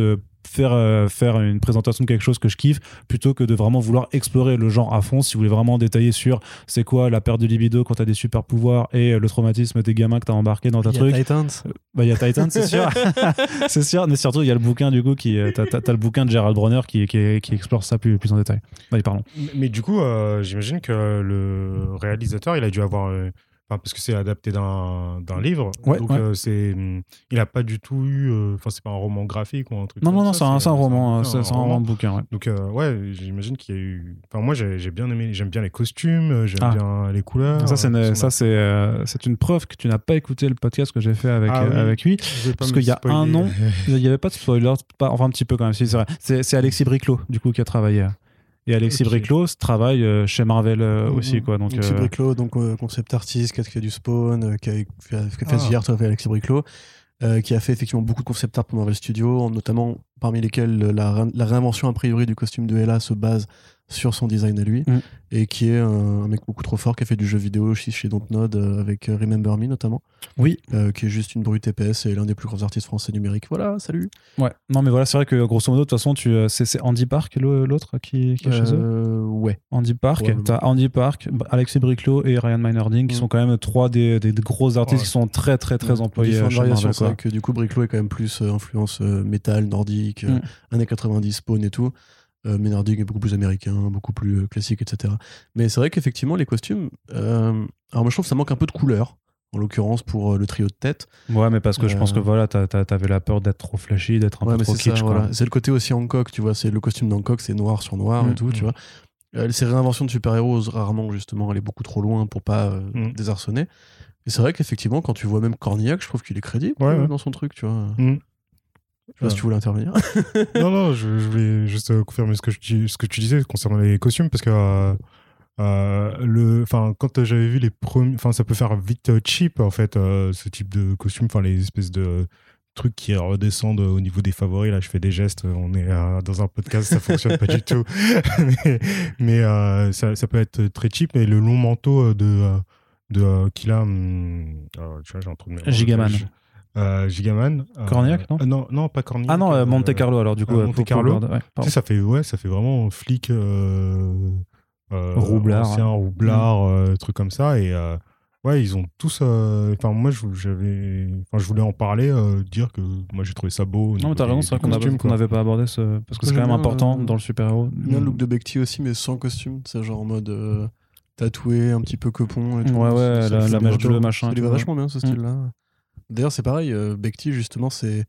faire, euh, faire une présentation de quelque chose que je kiffe plutôt que de vraiment vouloir explorer le genre à fond. Si vous voulez vraiment détailler sur c'est quoi la perte de libido quand t'as des super pouvoirs et le traumatisme des gamins que t'as embarqué dans ta truc. Il y a Titans. Euh, bah, il y a Titans, c'est sûr. c'est sûr. Mais surtout, il y a le bouquin du coup qui. Euh, t'as, as, le bouquin de Gerald Bronner qui, qui, qui explore ça plus, plus en détail. Allez, pardon. Mais, du coup, j'imagine que le réalisateur, il a dû avoir parce que c'est adapté d'un livre. donc, euh, c'est, hmm, il n'a pas du tout eu. Euh, enfin, c'est pas un roman graphique ou un truc. Non, non, non, c'est un, roman. C'est un, roman de bouquin. Donc, euh, ouais, j'imagine qu'il y a eu. Enfin, moi, j'ai bien aimé. J'aime bien les costumes, j'aime ah. bien les couleurs. Ça, c'est ça, c'est c'est une preuve que tu n'as pas écouté le podcast que j'ai fait avec, ah avec lui. Parce qu'il y a un an, il n'y avait pas de spoiler. Pas, enfin, un petit peu quand même. c'est vrai. C'est Alexis Briclot, du coup, qui a travaillé. Et Alexis Briclot travaille euh, chez Marvel euh, mm-hmm. aussi. Quoi, donc, Alexis euh, Briclot, donc concept artiste, qui a fait du Spawn, qui a fait, fait ah. avec Alexis Briclot. qui a fait effectivement beaucoup de concept art pour Marvel Studios, notamment parmi lesquels la, la, réinvention a priori du costume de Ella se base sur son design à lui mm. et qui est un, mec beaucoup trop fort qui a fait du jeu vidéo aussi chez Dontnod euh, avec euh, Remember Me notamment. Oui. Euh, qui est juste une brute TPS et l'un des plus grands artistes français numériques. Voilà salut. Ouais. Non mais voilà c'est vrai que grosso modo de toute façon tu c'est Andy Park l'autre qui, qui, est chez eux ouais. Andy Park. T'as Andy Park Alexis Briclot et Ryan Minerding qui mm. sont quand même trois des, des gros artistes qui sont très très très mm. employés c'est vrai que du coup Briclot est quand même plus influence métal nordique années 90 Spawn et tout euh, Menarding est beaucoup plus américain, beaucoup plus euh, classique, etc. Mais c'est vrai qu'effectivement, les costumes. Euh, alors, moi, je trouve que ça manque un peu de couleur, en l'occurrence pour le trio de tête. Ouais, mais parce que je pense que voilà, t'avais la peur d'être trop flashy, d'être un peu trop kitsch. C'est le côté aussi Hancock, tu vois. C'est le costume d'Hancock, c'est noir sur noir et mm, tout, tu mm. vois. ces réinventions de super-héros, rarement, justement, elle est beaucoup trop loin pour pas mm. désarçonner. Et c'est vrai qu'effectivement, quand tu vois même Cornillac, je trouve qu'il est crédible dans son truc, tu vois. Je sais pas si tu voulais intervenir. non, non, je, voulais juste euh, confirmer ce que, je, ce que tu disais concernant les costumes, parce que euh, euh, le, enfin, quand j'avais vu les premiers, enfin, ça peut faire vite cheap en fait, ce type de costume, enfin, les espèces de trucs qui redescendent au niveau des favoris. Là, je fais des gestes. On est dans un podcast, ça fonctionne pas du tout. mais, ça, ça, peut être très cheap. Mais le long manteau de, de qu'il a. Hum, tu vois, j'ai un trou de Gigaman. Euh, Gigaman. Cornillac, non Non, non, pas Cornillac. Ah non, Monte Carlo alors du coup. Monte Carlo. ça fait ouais, ça fait vraiment flic. roublard. Ancien, roublard, mm. truc comme ça et ouais, ils ont tous. Enfin, moi, j'avais. Enfin, je voulais en parler, dire que moi, j'ai trouvé ça beau. Non, mais t'as raison, c'est vrai qu'on n'avait pas abordé ce. Parce que c'est quand même important dans le super-héros. Bien le look de Bekti aussi, mais sans costume. C'est genre en mode tatoué, un petit peu copon. Et tout. Ouais, ouais, la, la mèche bleue, machin. Ça lui va vachement bien ce mm. style-là. D'ailleurs, c'est pareil, euh, Bekti, justement, c'est.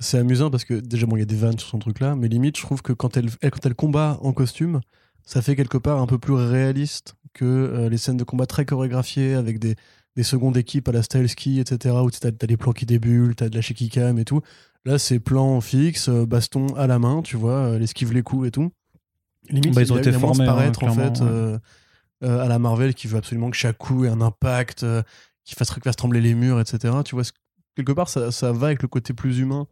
C'est amusant parce que déjà, bon, il y a des vannes sur son truc-là, mais limite, je trouve que quand elle, quand elle combat en costume, ça fait quelque part un peu plus réaliste que euh, les scènes de combat très chorégraphiées avec des, des secondes équipes à la style ski, etc., où tu as, des plans qui débulent, tu as de la shaky cam et tout. Là, c'est plan fixe, euh, baston à la main, tu vois, l'esquive les coups et tout. Limite, bah, ils ont été formés, hein, en fait, à la Marvel qui veut absolument que chaque coup ait un impact, qui fasse, trembler les murs, etc. Tu vois, quelque part, ça, va avec le côté plus humain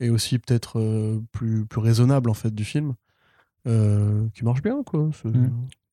et aussi peut-être euh, plus, raisonnable en fait du film, euh, qui marche bien, quoi.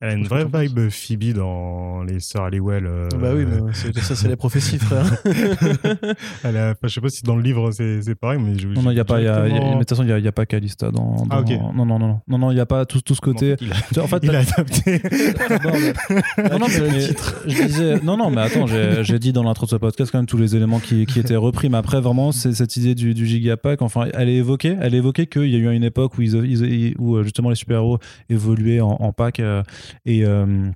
Elle a une vraie vibe Phoebe dans les Sœurs Halliwell. Euh... Bah oui, mais ça, c'est les prophéties, frère. Elle a, je sais pas si dans le livre c'est pareil, mais je. Non, non, il n'y a pas. Y a, y a, de toute façon, il n'y a, a, pas Calista dans. dans ah, ok. Non, non, non, non, non, il n'y a pas tout, tout ce côté. il a, en fait, il a adapté. non, non, mais, je disais. Non, non, mais attends, j'ai dit dans l'intro de ce podcast quand même tous les éléments qui, qui étaient repris, mais après, vraiment, c'est cette idée du, du gigapack. Enfin, elle est évoquée. Elle est évoquée qu'il y a eu une époque où, ils, ils, où justement les super-héros évoluaient en, en pack. Euh, et, euh,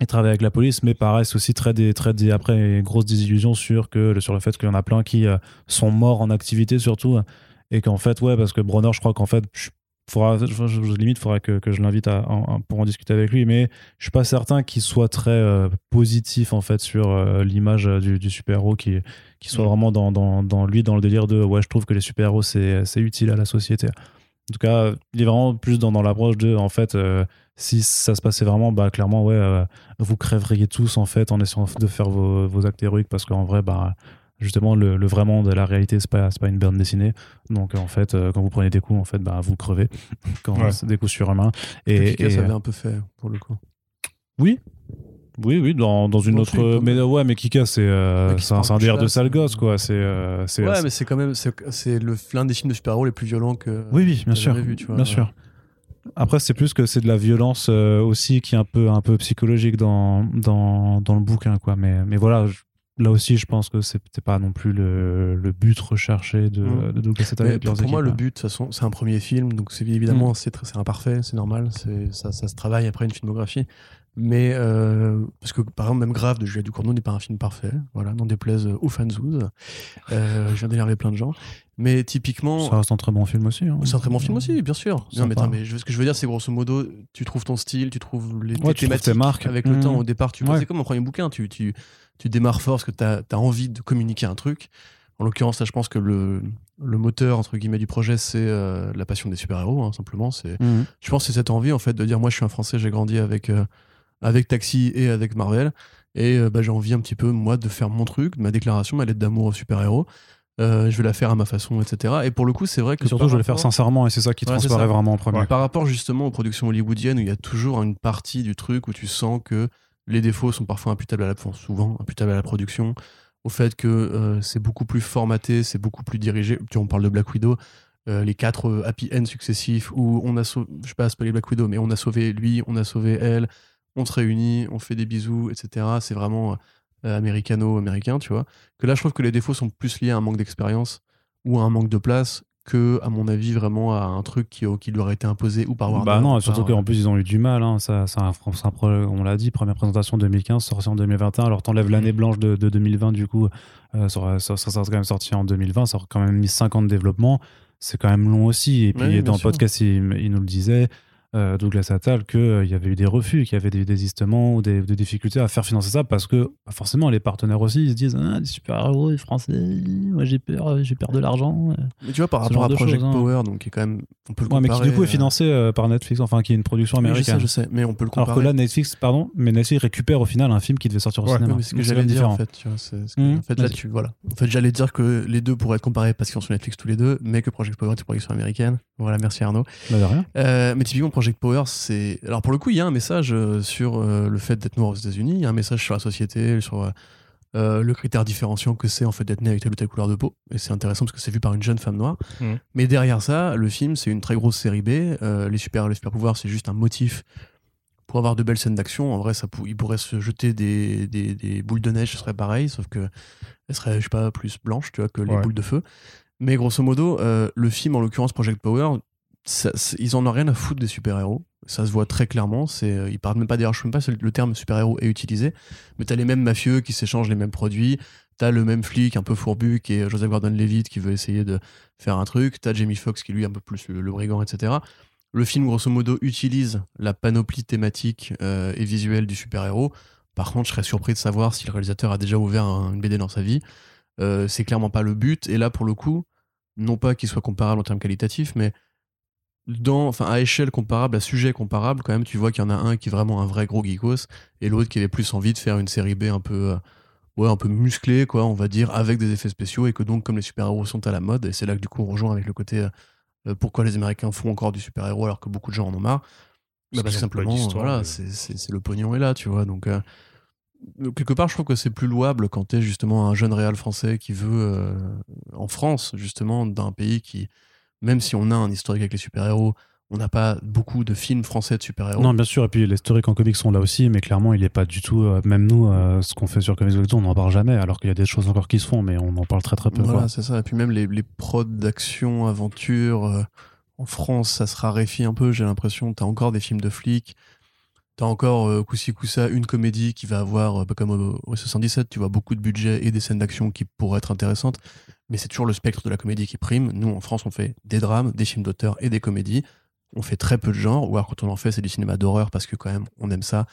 et travailler avec la police, mais paraissent aussi très des, très des, après une grosse désillusion sur que sur le fait qu'il y en a plein qui euh, sont morts en activité surtout et qu'en fait ouais parce que Bronner je crois qu'en fait je, faudra, je, limite faudrait que, que je l'invite à, pour en discuter avec lui mais je suis pas certain qu'il soit très euh, positif en fait sur l'image du, du super héros qui qui soit mm. vraiment dans, dans, dans, lui dans le délire de ouais je trouve que les super héros c'est utile à la société en tout cas il est vraiment plus dans, dans l'approche de en fait si ça se passait vraiment, bah, clairement, ouais, euh, vous crèveriez tous en fait en essayant de faire vos, vos actes héroïques parce qu'en vrai, bah, justement, le, le, vrai monde, la réalité, c'est pas, pas une bande dessinée. Donc, en fait, euh, quand vous prenez des coups, en fait, bah, vous crevez quand c'est des coups surhumains. Et, et, ça avait un peu fait pour le coup. Oui. Oui, oui, dans, dans une autre. mais ouais, mais Kika, c'est euh, un, un délire de sale gosse, quoi. C'est. ouais, mais c'est quand même. C'est l'un des films de super-héros les plus violents que. Oui, oui, bien sûr. Vu, tu vois, bien sûr. Après, c'est plus que c'est de la violence euh, aussi qui est un peu, un peu psychologique dans, dans, dans le bouquin. Quoi. Mais, mais voilà, là aussi, je pense que c'était pas non plus le, le but recherché de, mmh. de Douglas Pour moi, le but, de toute façon, c'est un premier film, donc c'est évidemment, mmh. c'est imparfait, c'est normal, ça, ça se travaille après une filmographie. Mais euh, parce que par exemple, même Grave de Julia Ducournau n'est pas un film parfait, voilà, n'en déplaise aux fanzouz. Euh, je viens d'énerver plein de gens. Mais typiquement. Ça reste un très bon film aussi. Hein. C'est un très bon film aussi, bien sûr. Non, mais, mais ce que je veux dire, c'est grosso modo, tu trouves ton style, tu trouves les tes thématiques marques. avec le mmh. temps. Au départ, tu c'est comme un premier bouquin, tu, tu, tu démarres fort parce que tu as, as, envie de communiquer un truc. En l'occurrence, là, je pense que le, le moteur entre guillemets du projet, c'est euh, la passion des super-héros, hein, simplement. C'est, mmh. je pense, que c'est cette envie en fait de dire, moi, je suis un Français, j'ai grandi avec avec Taxi et avec Marvel. Et euh, bah, j'ai envie un petit peu, moi, de faire mon truc, ma déclaration, ma lettre d'amour aux super-héros. Euh, je vais la faire à ma façon, etc. Et pour le coup, c'est vrai que. surtout, je vais le faire sincèrement, et c'est ça qui transparaît vraiment en premier. Par rapport justement aux productions hollywoodiennes, où il y a toujours une partie du truc où tu sens que les défauts sont parfois imputables à la, souvent imputables à la production, au fait que euh, c'est beaucoup plus formaté, c'est beaucoup plus dirigé. Tu, on parle de Black Widow, les quatre happy ends successifs où on a sauvé, je sais pas, les Black Widow, mais on a sauvé lui, on a sauvé elle, on se réunit, on fait des bisous, etc. C'est vraiment euh, américano-américain, tu vois. Que là, je trouve que les défauts sont plus liés à un manque d'expérience ou à un manque de place que, à mon avis, vraiment à un truc qui, qui lui aurait été imposé ou par Warner. Bah non, surtout qu'en plus, ils ont eu du mal. Hein. Ça, ça, on l'a dit, première présentation 2015, sortie en 2021. Alors, t'enlèves mm. l'année blanche de, 2020, du coup, euh, ça, ça, ça, quand même sorti en 2020. Ça aurait quand même mis 5 ans de développement. C'est quand même long aussi. Et puis, dans le podcast, il, il, nous le disait euh, Douglas Attal qu'il euh, y avait eu des refus, qu'il y avait des désistements ou des, difficultés à faire financer ça parce que bah, forcément les partenaires aussi ils se disent ah, des super-héros français, moi j'ai peur, j'ai peur de l'argent. Mais tu vois, par rapport à Project hein. Power, donc qui est quand même. On peut le ouais, mais qui du coup est financé par Netflix, enfin qui est une production américaine. je, sais, je sais, mais on peut le comparer. Alors que là, Netflix, pardon, mais Netflix récupère au final un film qui devait sortir au cinéma. C'est ce que j'allais dire en fait. Tu vois, mmh. en fait, là, tu, voilà. En fait, j'allais dire que les deux pourraient être comparés parce qu'ils sont sur Netflix tous les deux, mais que Project Power est une production américaine. Voilà, merci Arnaud. Bah, de rien. Euh, mais typiquement, Project Power, c'est. Alors pour le coup, il y a un message euh, sur euh, le fait d'être noir aux États-Unis, il y a un message sur la société, sur le critère différenciant que c'est en fait d'être né avec telle ou telle couleur de peau. Et c'est intéressant parce que c'est vu par une jeune femme noire. Mmh. Mais derrière ça, le film, c'est une très grosse série B. les super, les super pouvoirs, c'est juste un motif pour avoir de belles scènes d'action. En vrai, ça il pourrait se jeter des, des, boules de neige, ce serait pareil, sauf que elles seraient, je sais pas, plus blanches, tu vois, que les boules de feu. Mais grosso modo, le film, en l'occurrence Project Power, ils en ont rien à foutre des super-héros. Ça se voit très clairement. C'est, euh, ils parlent même pas d'ailleurs, je sais même pas si le terme super-héros est utilisé. Mais t'as les mêmes mafieux qui s'échangent les mêmes produits. T'as le même flic un peu fourbu qui est Joseph Gordon-Levitt qui veut essayer de faire un truc. T'as Jamie Foxx qui lui est un peu plus le, brigand, etc. Le film, grosso modo, utilise la panoplie thématique euh, et visuelle du super-héros. Par contre, je serais surpris de savoir si le réalisateur a déjà ouvert une BD dans sa vie. Euh, c'est clairement pas le but. Et là, pour le coup, non pas qu'il soit comparable en termes qualitatifs, mais dans, enfin, à échelle comparable, à sujet comparable, quand même, tu vois qu'il y en a un qui est vraiment un vrai gros geekos et l'autre qui avait plus envie de faire une série B un peu, euh, ouais, un peu musclée, quoi, on va dire, avec des effets spéciaux et que donc, comme les super-héros sont à la mode, et c'est là que du coup on rejoint avec le côté euh, euh, pourquoi les Américains font encore du super-héros alors que beaucoup de gens en ont marre. Bah, parce que simplement, voilà, c'est le pognon est là, tu vois. Donc, quelque part, je trouve que c'est plus louable quand tu es justement un jeune réal français qui veut, en France, justement, d'un pays qui même si on a un historique avec les super-héros, on n'a pas beaucoup de films français de super-héros. Non, bien sûr, et puis les historiques en comics sont là aussi, mais clairement, il n'est pas du tout. Euh, même nous, euh, ce qu'on fait sur Comics on n'en parle jamais, alors qu'il y a des choses encore qui se font, mais on en parle très très peu. Voilà, c'est ça. Et puis même les, les prods d'action, aventure, euh, en France, ça se raréfie un peu, j'ai l'impression. Tu as encore des films de flics. T'as encore Koussi Koussa, une comédie qui va avoir, comme au, 77, tu vois, beaucoup de budget et des scènes d'action qui pourraient être intéressantes mais c'est toujours le spectre de la comédie qui prime. Nous, en France, on fait des drames, des films d'auteur et des comédies. On fait très peu de genres, ou alors quand on en fait, c'est du cinéma d'horreur parce que quand même, on aime ça.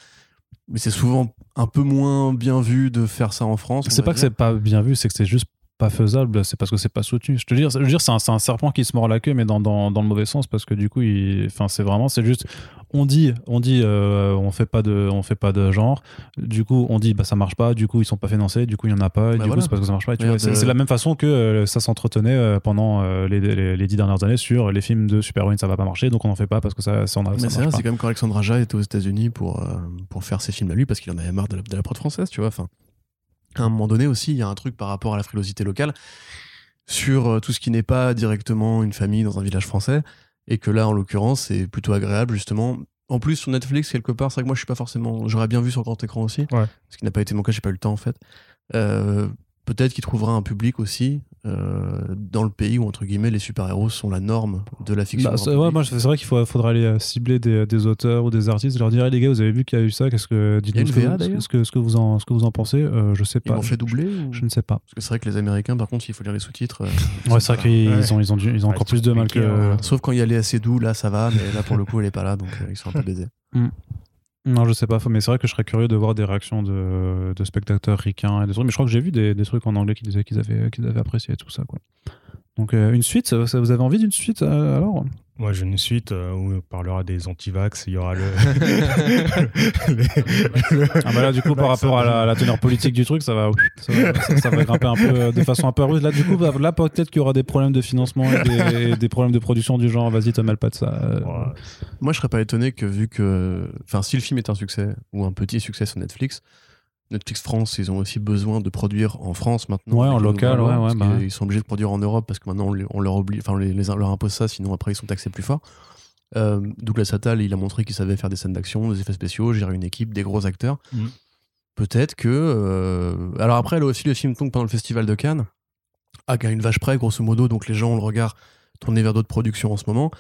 Mais c'est souvent un peu moins bien vu de faire ça en France. C'est pas que c'est pas bien vu, c'est que c'est juste pas faisable, c'est parce que c'est pas soutenu. Je te dire, je veux dire, c'est un, un, serpent qui se mord la queue, mais dans, dans, dans le mauvais sens, parce que du coup, enfin, c'est vraiment, c'est juste, on dit, on dit, euh, on fait pas de, on fait pas de genre. Du coup, on dit, bah ça marche pas. Du coup, ils sont pas financés. Du coup, il y en a pas. Bah du coup, c'est parce que ça marche pas. c'est la même façon que euh, ça s'entretenait euh, pendant les, les, dix dernières années sur les films de super-héroïnes, ça va pas marcher, donc on en fait pas parce que ça, ça, a, c'est C'est comme quand Alexandre Aja était aux États-Unis pour pour faire ses films à lui parce qu'il en avait marre de la, de la prod française, tu vois. Enfin, à un moment donné aussi, il y a un truc par rapport à la frilosité locale sur euh, tout ce qui n'est pas directement une famille dans un village français. Et que là, en l'occurrence, c'est plutôt agréable, justement. En plus, sur Netflix, quelque part, c'est vrai que moi, je suis pas forcément. J'aurais bien vu sur grand écran aussi. Ce qui n'a pas été mon cas, j'ai pas eu le temps, en fait. Euh, peut-être qu'il trouvera un public aussi euh, dans le pays où entre guillemets les super-héros sont la norme de la fiction. Bah, c'est, moi, c'est vrai qu'il faudra aller euh, cibler des, auteurs ou des artistes, leur dire les gars, vous avez vu qu'il y a eu ça, qu'est-ce que dites-nous ce, que, ce, que, vous en ce que vous en pensez euh, Je sais pas. Ils ont fait doubler Je ne sais pas. Parce que c'est vrai que les Américains, par contre, il faut lire les sous-titres. ouais, c'est vrai qu'ils ont ils ont, ils ont encore plus de mal que. Sauf quand il y a les assez doux, là ça va, mais là pour le coup, elle est pas là, donc ils sont un peu baisés. Mm. Non, je sais pas, mais c'est vrai que je serais curieux de voir des réactions de, spectateurs ricains et des trucs. Mais je crois que j'ai vu des, trucs en anglais qui disaient qu'ils avaient, qu'ils avaient apprécié tout ça. Quoi. Donc, euh, une suite, vous avez envie d'une suite euh, alors? Moi, j'ai une suite euh, où on parlera des antivax. Il y aura le. ah bah là, du coup, par rapport à la, teneur politique du truc, ça va, ça va, grimper un peu de façon un peu rude. Là, du coup, bah, là, peut-être qu'il y aura des problèmes de financement et des, problèmes de production du genre. Vas-y, te mêle pas de ça. Moi, je serais pas étonné que, vu que. Enfin, si le film est un succès ou un petit succès sur Netflix, Netflix France, ils ont aussi besoin de produire en France maintenant. Ouais, en local, ouais, ouais bah Ils sont obligés de produire en Europe parce que maintenant on, leur oblige, enfin, les, leur impose ça, sinon après ils sont taxés plus fort. Euh, Douglas Attal, il a montré qu'il savait faire des scènes d'action, des effets spéciaux, gérer une équipe, des gros acteurs. Mm. Peut-être que. Euh, alors après, là aussi, le film tombe pendant le festival de Cannes, à une vache près, grosso modo, donc les gens ont le regard tourné vers d'autres productions en ce moment.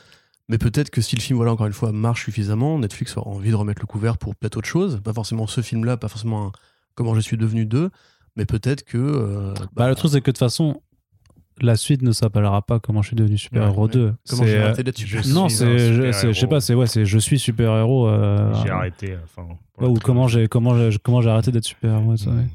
Mais peut-être que si le film, voilà, encore une fois, marche suffisamment, Netflix aura envie de remettre le couvert pour peut-être autre chose. Pas forcément ce film-là, pas forcément un, comment je suis devenu deux, mais peut-être que. Euh, bah, le truc, c'est que de toute façon, la suite ne s'appellera pas Comment je suis devenu super-héros Ouais, 2. Comment j'ai euh, arrêté d'être super je non, c'est, je, sais pas, c'est ouais, c'est je suis super-héros. euh, J'ai arrêté. Enfin, ouais, ou comment j'ai comment j'ai comment j'ai arrêté d'être super-héros. ça, ouais.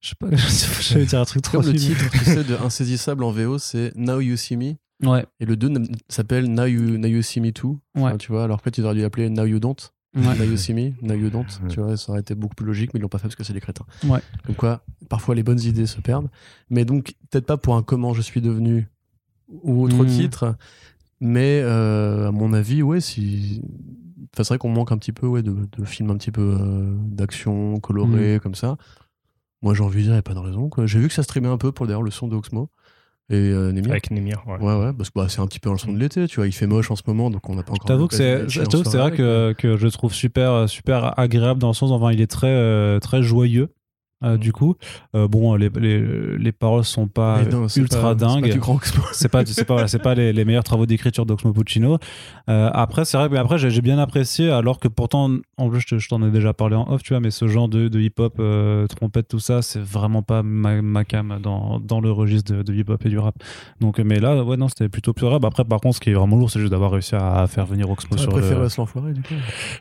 Je sais pas, je vais dire un truc trop Comme le titre, tu sais, de Insaisissable en VO, c'est Now You See Me. Ouais, Et le 2 s'appelle Now You, Now you See Me Too. Ouais. Enfin, tu vois, alors que tu aurais dû l'appeler Now You Don't. Ouais. Now You See Me, Now You Don't. Ouais. Tu vois, ça aurait été beaucoup plus logique, mais ils l'ont pas fait parce que c'est des crétins. Ouais. Donc quoi, parfois les bonnes idées se perdent. Mais donc, peut-être pas pour un comment je suis devenu ou autre Mhm. titre, mais euh, à mon avis, ouais, si. Enfin, c'est vrai qu'on manque un petit peu ouais, de, de films un petit peu euh, d'action, colorés, Mhm. comme ça. Moi, j'ai envie de dire, il n'y a pas de raison. J'ai vu que ça streamait un peu pour d'ailleurs le son de Oxmo et euh, Nemir. Avec Nemir, ouais. Ouais, ouais, parce que bah, c'est un petit peu dans le son de l'été, tu vois. Il fait moche en ce moment, donc on n'a pas Je encore. t'avoue que c'est, c'est vrai que, que je trouve super, super agréable dans le sens, enfin, il est très, euh, très joyeux. Euh. Du coup, Euh, bon, les, les, les paroles sont pas non, ultra pas- dingues. c'est pas c'est pas voilà, c'est pas les, les meilleurs travaux d'écriture d'Oxmo Puccino Euh, après c'est vrai mais après j'ai j'ai bien apprécié alors que pourtant en plus je, te- je t'en ai déjà parlé en off tu vois mais ce genre de, de hip hop trompette tout ça c'est vraiment pas ma, ma cam dans, dans le registre de, de hip hop et du rap donc mais là ouais non c'était plutôt plus rap après par contre ce qui est vraiment lourd c'est juste d'avoir réussi à, faire venir Oxmo J'aurais sur préféré le... se l'enfoiré, du coup.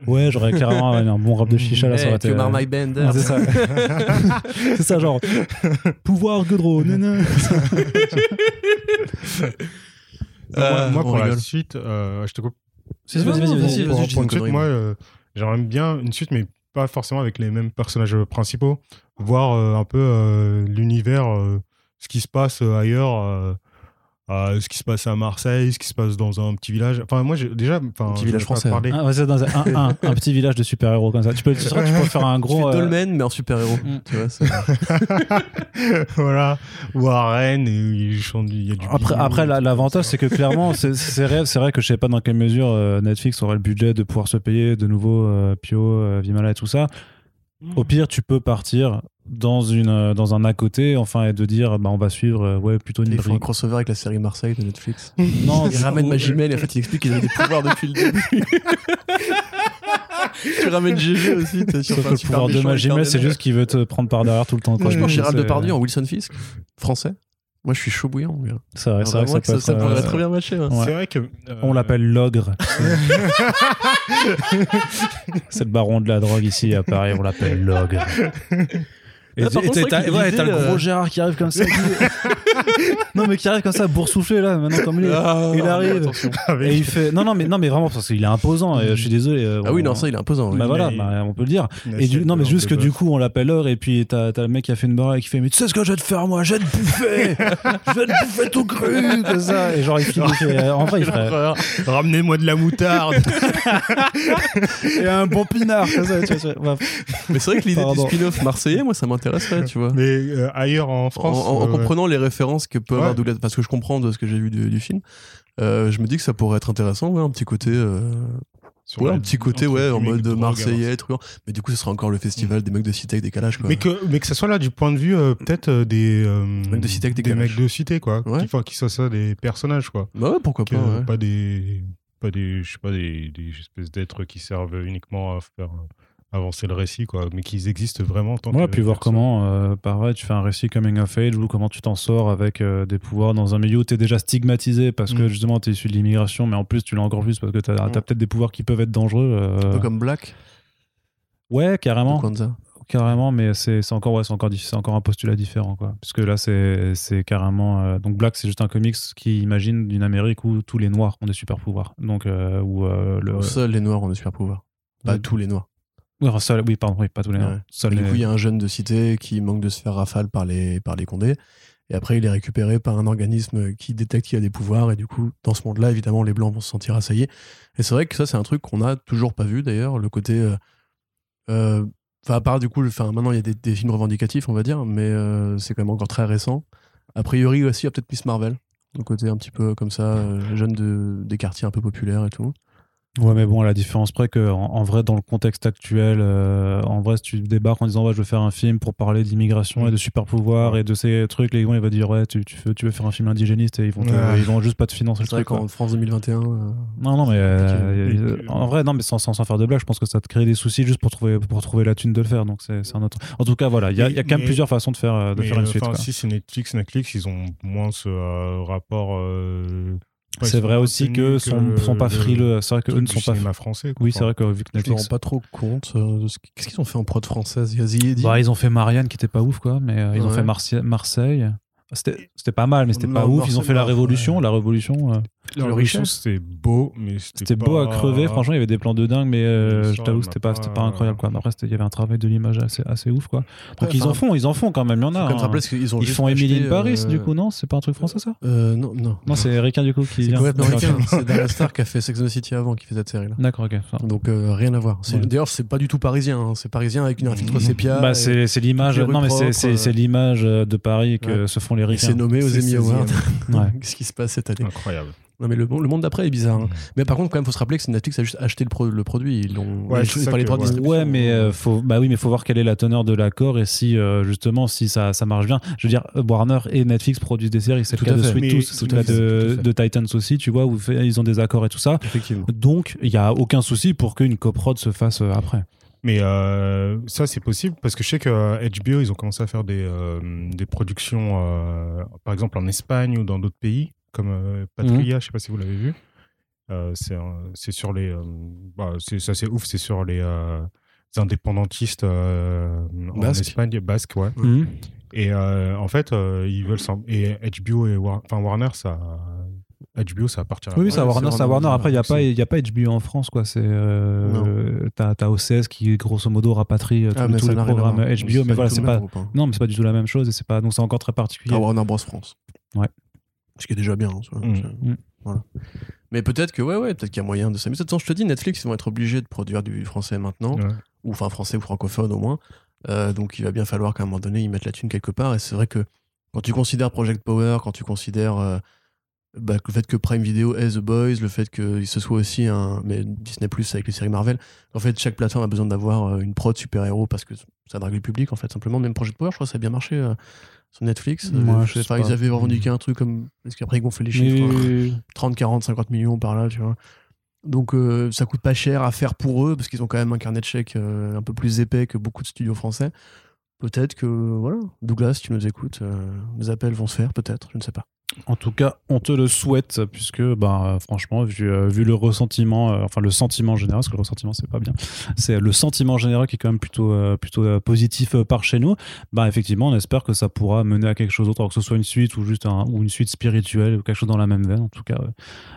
ouais j'aurais carrément un, bon rap de chicha là ça aurait été my c'est ça c'est ça genre pouvoir Godreau moi, Euh, moi, pour la suite, euh, je te coupe. Si, vas-y, vas-y, vas-y, pour- une suite, moi, euh, j'aimerais bien une suite, mais pas forcément avec les mêmes personnages principaux. Voir euh, un peu euh, l'univers, euh, ce qui se passe euh, ailleurs, euh, ce qui se passe à Marseille, ce qui se passe dans un petit village. Enfin, moi, déjà. Enfin, petit j'en ai village français, parlé. Ah, ouais, c'est dans un, un, un- un petit village de super-héros comme ça. Tu peux, tu tu faire un Tu gros. fais euh, Dolmen, mais en super-héros. Mm. Tu vois, voilà. Ou à Rennes, il y a du. Après, après l'avantage, c'est que clairement, c'est vrai, c'est vrai que je sais pas dans quelle mesure euh, Netflix aurait le budget de pouvoir se payer de nouveau euh, Pio, euh, Vimala et tout ça. Au pire, tu peux partir dans, une, euh, dans un à côté, enfin, et de dire, bah, on va suivre, euh, ouais, plutôt une Il faut un crossover avec la série Marseille de Netflix. Non, Il ramène Magimel et en fait il explique qu'il a des pouvoirs depuis le début. tu ramènes GG aussi. t'es sur Sauf que le pouvoir de Magimel, incarné. c'est juste qu'il veut te prendre par derrière tout le temps. quoi. Moi je pense Gérald Depardieu en Wilson Fisk, français. Moi je suis chaud bouillant. C'est vrai, c'est vrai que ça peut ça, être, pourrait euh, très bien matcher. hein. Ouais. C'est vrai que. euh, On l'appelle l'ogre. c'est le baron de la drogue ici à Paris, on l'appelle l'ogre. Et Ah, t'as ouais, le gros euh, Gérard qui arrive comme ça. non, mais qui arrive comme ça, boursouflé là, maintenant comme il est. Ah, il arrive. Et il fait. Non, non, mais, non, mais vraiment, parce qu'il est imposant, et je suis désolé. euh, Ah oui, on- non, ça il est imposant. Bah voilà, bah, on peut le dire. Et du, non, mais juste que du coup, on l'appelle l'ogre, et puis t'as le mec qui a fait une barre et qui fait Mais tu sais ce que je vais te faire, moi? Je vais te bouffer Je vais te bouffer tout cru Comme ça. Et genre, il finit. euh, En vrai, il ferait. Ramenez-moi de la moutarde. Et un bon pinard, comme ça. Mais c'est vrai que l'idée du spin-off marseillais, moi ça m'intéresserait, tu vois. Mais euh, ailleurs en France. en- en euh, comprenant les références que peut avoir. Douglas, parce que je comprends de ce que j'ai vu du, du film, euh, je me dis que ça pourrait être intéressant, ouais, un petit côté, euh, sur ouais, la- un petit côté, ouais, en mode marseillais, truand. Mais du coup, ce sera encore le festival des mecs de cité avec des calages, quoi. Mais que, mais que ça soit là du point de vue euh, peut-être euh, des, euh, Mecs de cité avec des des mecs de cité quoi, Ouais. qui, enfin, qui soient ça des personnages quoi, Bah ouais, pourquoi pas, ouais. pas des pas des je sais pas des, des espèces d'êtres qui servent uniquement à faire avancer le récit quoi, mais qu'ils existent vraiment en tant Ouais, que puis voir comment, euh, pareil, tu fais un récit coming of age ou comment tu t'en sors avec euh, des pouvoirs dans un milieu où t'es déjà stigmatisé parce que Mm. justement t'es issu de l'immigration, mais en plus tu l'as encore plus parce que t'as Mm. as peut-être des pouvoirs qui peuvent être dangereux. euh, Un peu comme Black, Ouais, carrément, carrément, mais c'est encore, ouais, c'est encore, encore un postulat différent, quoi. Parce que là, c'est c'est carrément. euh, donc Black, c'est juste un comics qui imagine d'une Amérique où tous les Noirs ont des super pouvoirs. Donc euh, où euh, le. Seuls les noirs ont des super pouvoirs. Pas tous les noirs. Oui, seul- oui, pardon, oui, pas tous les. Ouais. Du coup, il y a un jeune de cité qui manque de se faire rafale par les, par les condés. Et après, il est récupéré par un organisme qui détecte qu'il a des pouvoirs. Et du coup, dans ce monde-là, évidemment, les blancs vont se sentir assaillis. Et c'est vrai que ça, c'est un truc qu'on n'a toujours pas vu d'ailleurs. Le côté. euh, euh, Enfin, à part du coup, enfin, maintenant, il y a des, des films revendicatifs, on va dire. Mais euh, c'est quand même encore très récent. A priori aussi, il y a peut-être Miss Marvel. Le côté un petit peu comme ça, euh, jeune de, des quartiers un peu populaires et tout. Ouais, mais bon, à la différence près que, en, en vrai, dans le contexte actuel, euh, en vrai, si tu débarques en disant, ouais, je veux faire un film pour parler d'immigration Mm. et de super pouvoirs Ouais. et de ces trucs, les gens, ils vont dire, ouais, tu, tu, veux, tu veux faire un film indigéniste et ils vont, te- ils vont juste pas te financer le C'est vrai truc. qu'en France 2021. euh, Non, non, mais euh, en vrai, non, mais sans, sans, sans faire de blague, je pense que ça te crée des soucis juste pour trouver, pour trouver la thune de le faire. Donc, c'est c'est un autre. En tout cas, voilà, il y a, il y a quand même Mais- plusieurs façons de faire, de Mais, faire une suite. quoi. si c'est Netflix, Netflix, ils ont moins ce euh, rapport. Ouais, C'est vrai aussi que que sont, sont pas le- frileux. C'est vrai qu'eux ne sont pas. cinéma français. quoi. Oui, c'est vrai que vu que Je me rends Netflix. pas trop compte. euh, Qu'est-ce qu'ils ont fait en prod française? Bah, ils ont fait Marianne qui était pas ouf, quoi, mais euh, ils ont fait Marseille. C'était pas mal, mais c'était pas ouf. Ils ont fait la Révolution. La Révolution, euh, Le Richesse. c'était beau, mais c'était beau à crever. Franchement, il y avait des plans de dingue, mais euh, je t'avoue, c'était pas, c'était pas- pas incroyable, quoi. Mais Après, il y avait un travail de l'image assez, assez ouf, quoi. Donc, ils en font, ils en font quand même. Il y en a. hein. qu'ils ont Ils juste font Emily in Paris, euh, du coup, non? C'est pas un truc français, ça? Euh, Non, non. Non, c'est Ricain, du coup, qui C'est vient. C'est Dara Star qui a fait Sex and the City avant, qui fait cette série-là. D'accord, ok. Donc euh, rien à voir. D'ailleurs, c'est pas du tout parisien. hein. C'est parisien avec une un filtre sépia. Bah, et- c'est c'est l'image. Non, mais c'est- l'image de Paris que se font les Ricains. c'est nommé aux Emmy Awards. 16e. Ouais. Qu'est-ce qui se passe cette année? Incroyable. Non, mais le, monde- le monde d'après est bizarre. hein. Mhm. Mais par contre, quand même, faut se rappeler que c'est Netflix a juste acheté le, pro- le produit. Ils l'ont. Ouais, ils- pas les droits de ouais. distribution. Ouais, mais euh, faut, bah oui, mais faut voir quelle est la teneur de l'accord et si euh, justement si ça, ça marche bien. Je veux dire, Warner et Netflix produisent des séries, c'est le Tout cas à de fait. Sweet Tooth, tout c'est le cas de, Titans aussi, tu vois, où fait- ils ont des accords et tout ça. Effectivement. Donc, il y a aucun souci pour qu'une coprod se fasse euh, après. Mais euh, ça, c'est possible parce que je sais que HBO, ils ont commencé à faire des, euh, des productions, euh, par exemple en Espagne ou dans d'autres pays, comme euh, Patria, je sais pas si vous l'avez vu. Euh, c'est sur les. euh, bah, c'est ça, c'est ouf, c'est sur les, euh, indépendantistes euh, en Basques. Espagne, basque, ouais. Et euh, en fait, euh, ils veulent. s'en- Et HBO et War- enfin, Warner, ça. HBO, ça appartient à Oui, à Ouais, Warner, à Warner. Après, il n'y a, pas- il y a pas HBO en France, quoi. C'est, euh, t'as, t'as OCS qui, grosso modo, rapatrie euh, Ah, tous ça les à programmes. HBO, mais pas voilà, c'est pas. groupe, hein. Non, mais c'est pas du tout la même chose et c'est pas. Donc, c'est encore très particulier. Ah, Warner Bros. France. Ouais. Ce qui est déjà bien. hein. Mm. Mm. Voilà. Mais peut-être que, ouais, ouais, peut-être qu'il y a moyen de s'amuser. De toute façon, je te dis, Netflix, ils vont être obligés de produire du français maintenant, Ouais. ou enfin français ou francophone au moins. Euh, donc il va bien falloir qu'à un moment donné, ils mettent la thune quelque part. Et c'est vrai que quand tu considères Project Power, quand tu considères euh, bah, le fait que Prime Video ait The Boys, le fait que ce soit aussi un mais Disney Plus avec les séries Marvel, en fait, chaque plateforme a besoin d'avoir euh, une prod super-héros parce que ça drague le public, en fait, simplement. Même Project Power, je crois que ça a bien marché euh, sur Netflix. Je sais pas. ils avaient revendiqué un truc comme. Est-ce qu'après ils gonflent les chiffres hein 30, 40, 50 millions par là, tu vois. Donc euh, ça coûte pas cher à faire pour eux parce qu'ils ont quand même un carnet de chèques euh, un peu plus épais que beaucoup de studios français. Peut-être que, voilà, Douglas, tu nous écoutes, euh, les appels vont se faire, peut-être, je ne sais pas. En tout cas, on te le souhaite, puisque, bah, franchement, vu, euh, le ressentiment, euh, enfin le sentiment général, parce que le ressentiment, c'est pas bien, c'est le sentiment général qui est quand même plutôt, euh, plutôt positif par chez nous, bah, effectivement, on espère que ça pourra mener à quelque chose d'autre, que ce soit une suite ou juste une suite spirituelle ou quelque chose dans la même veine. En tout cas,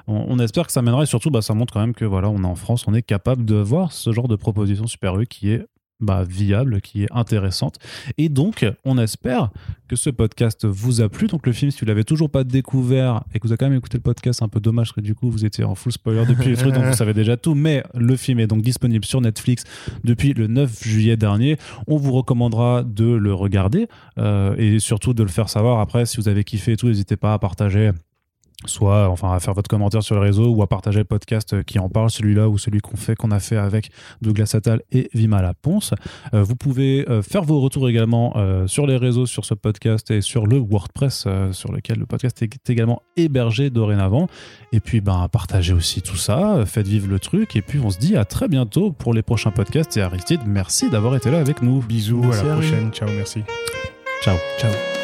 on, espère que ça mènera et surtout, bah, ça montre quand même que, voilà, on est en France, on est capable de voir ce genre de proposition super qui est bah, viable, qui est intéressante. Et donc, on espère que ce podcast vous a plu. Donc, le film, si vous l'avez toujours pas découvert et que vous avez quand même écouté le podcast, un peu dommage parce que du coup, vous étiez en full spoiler depuis le truc, donc vous savez déjà tout. Mais le film est donc disponible sur Netflix depuis le 9 juillet dernier. On vous recommandera de le regarder euh, et surtout de le faire savoir. Après, si vous avez kiffé et tout, n'hésitez pas à partager soit enfin à faire votre commentaire sur le réseau ou à partager le podcast qui en parle, celui-là ou celui qu'on fait qu'on a fait avec Douglas Attal et Vimala Ponce. Euh, vous pouvez euh, faire vos retours également euh, sur les réseaux, sur ce podcast et sur le WordPress euh, sur lequel le podcast est également hébergé dorénavant. Et puis ben partagez aussi tout ça, faites vivre le truc et puis on se dit à très bientôt pour les prochains podcasts et Aristide, merci d'avoir été là avec nous. Bisous, Merci, à la prochaine. Ciao, merci. Ciao. Ciao.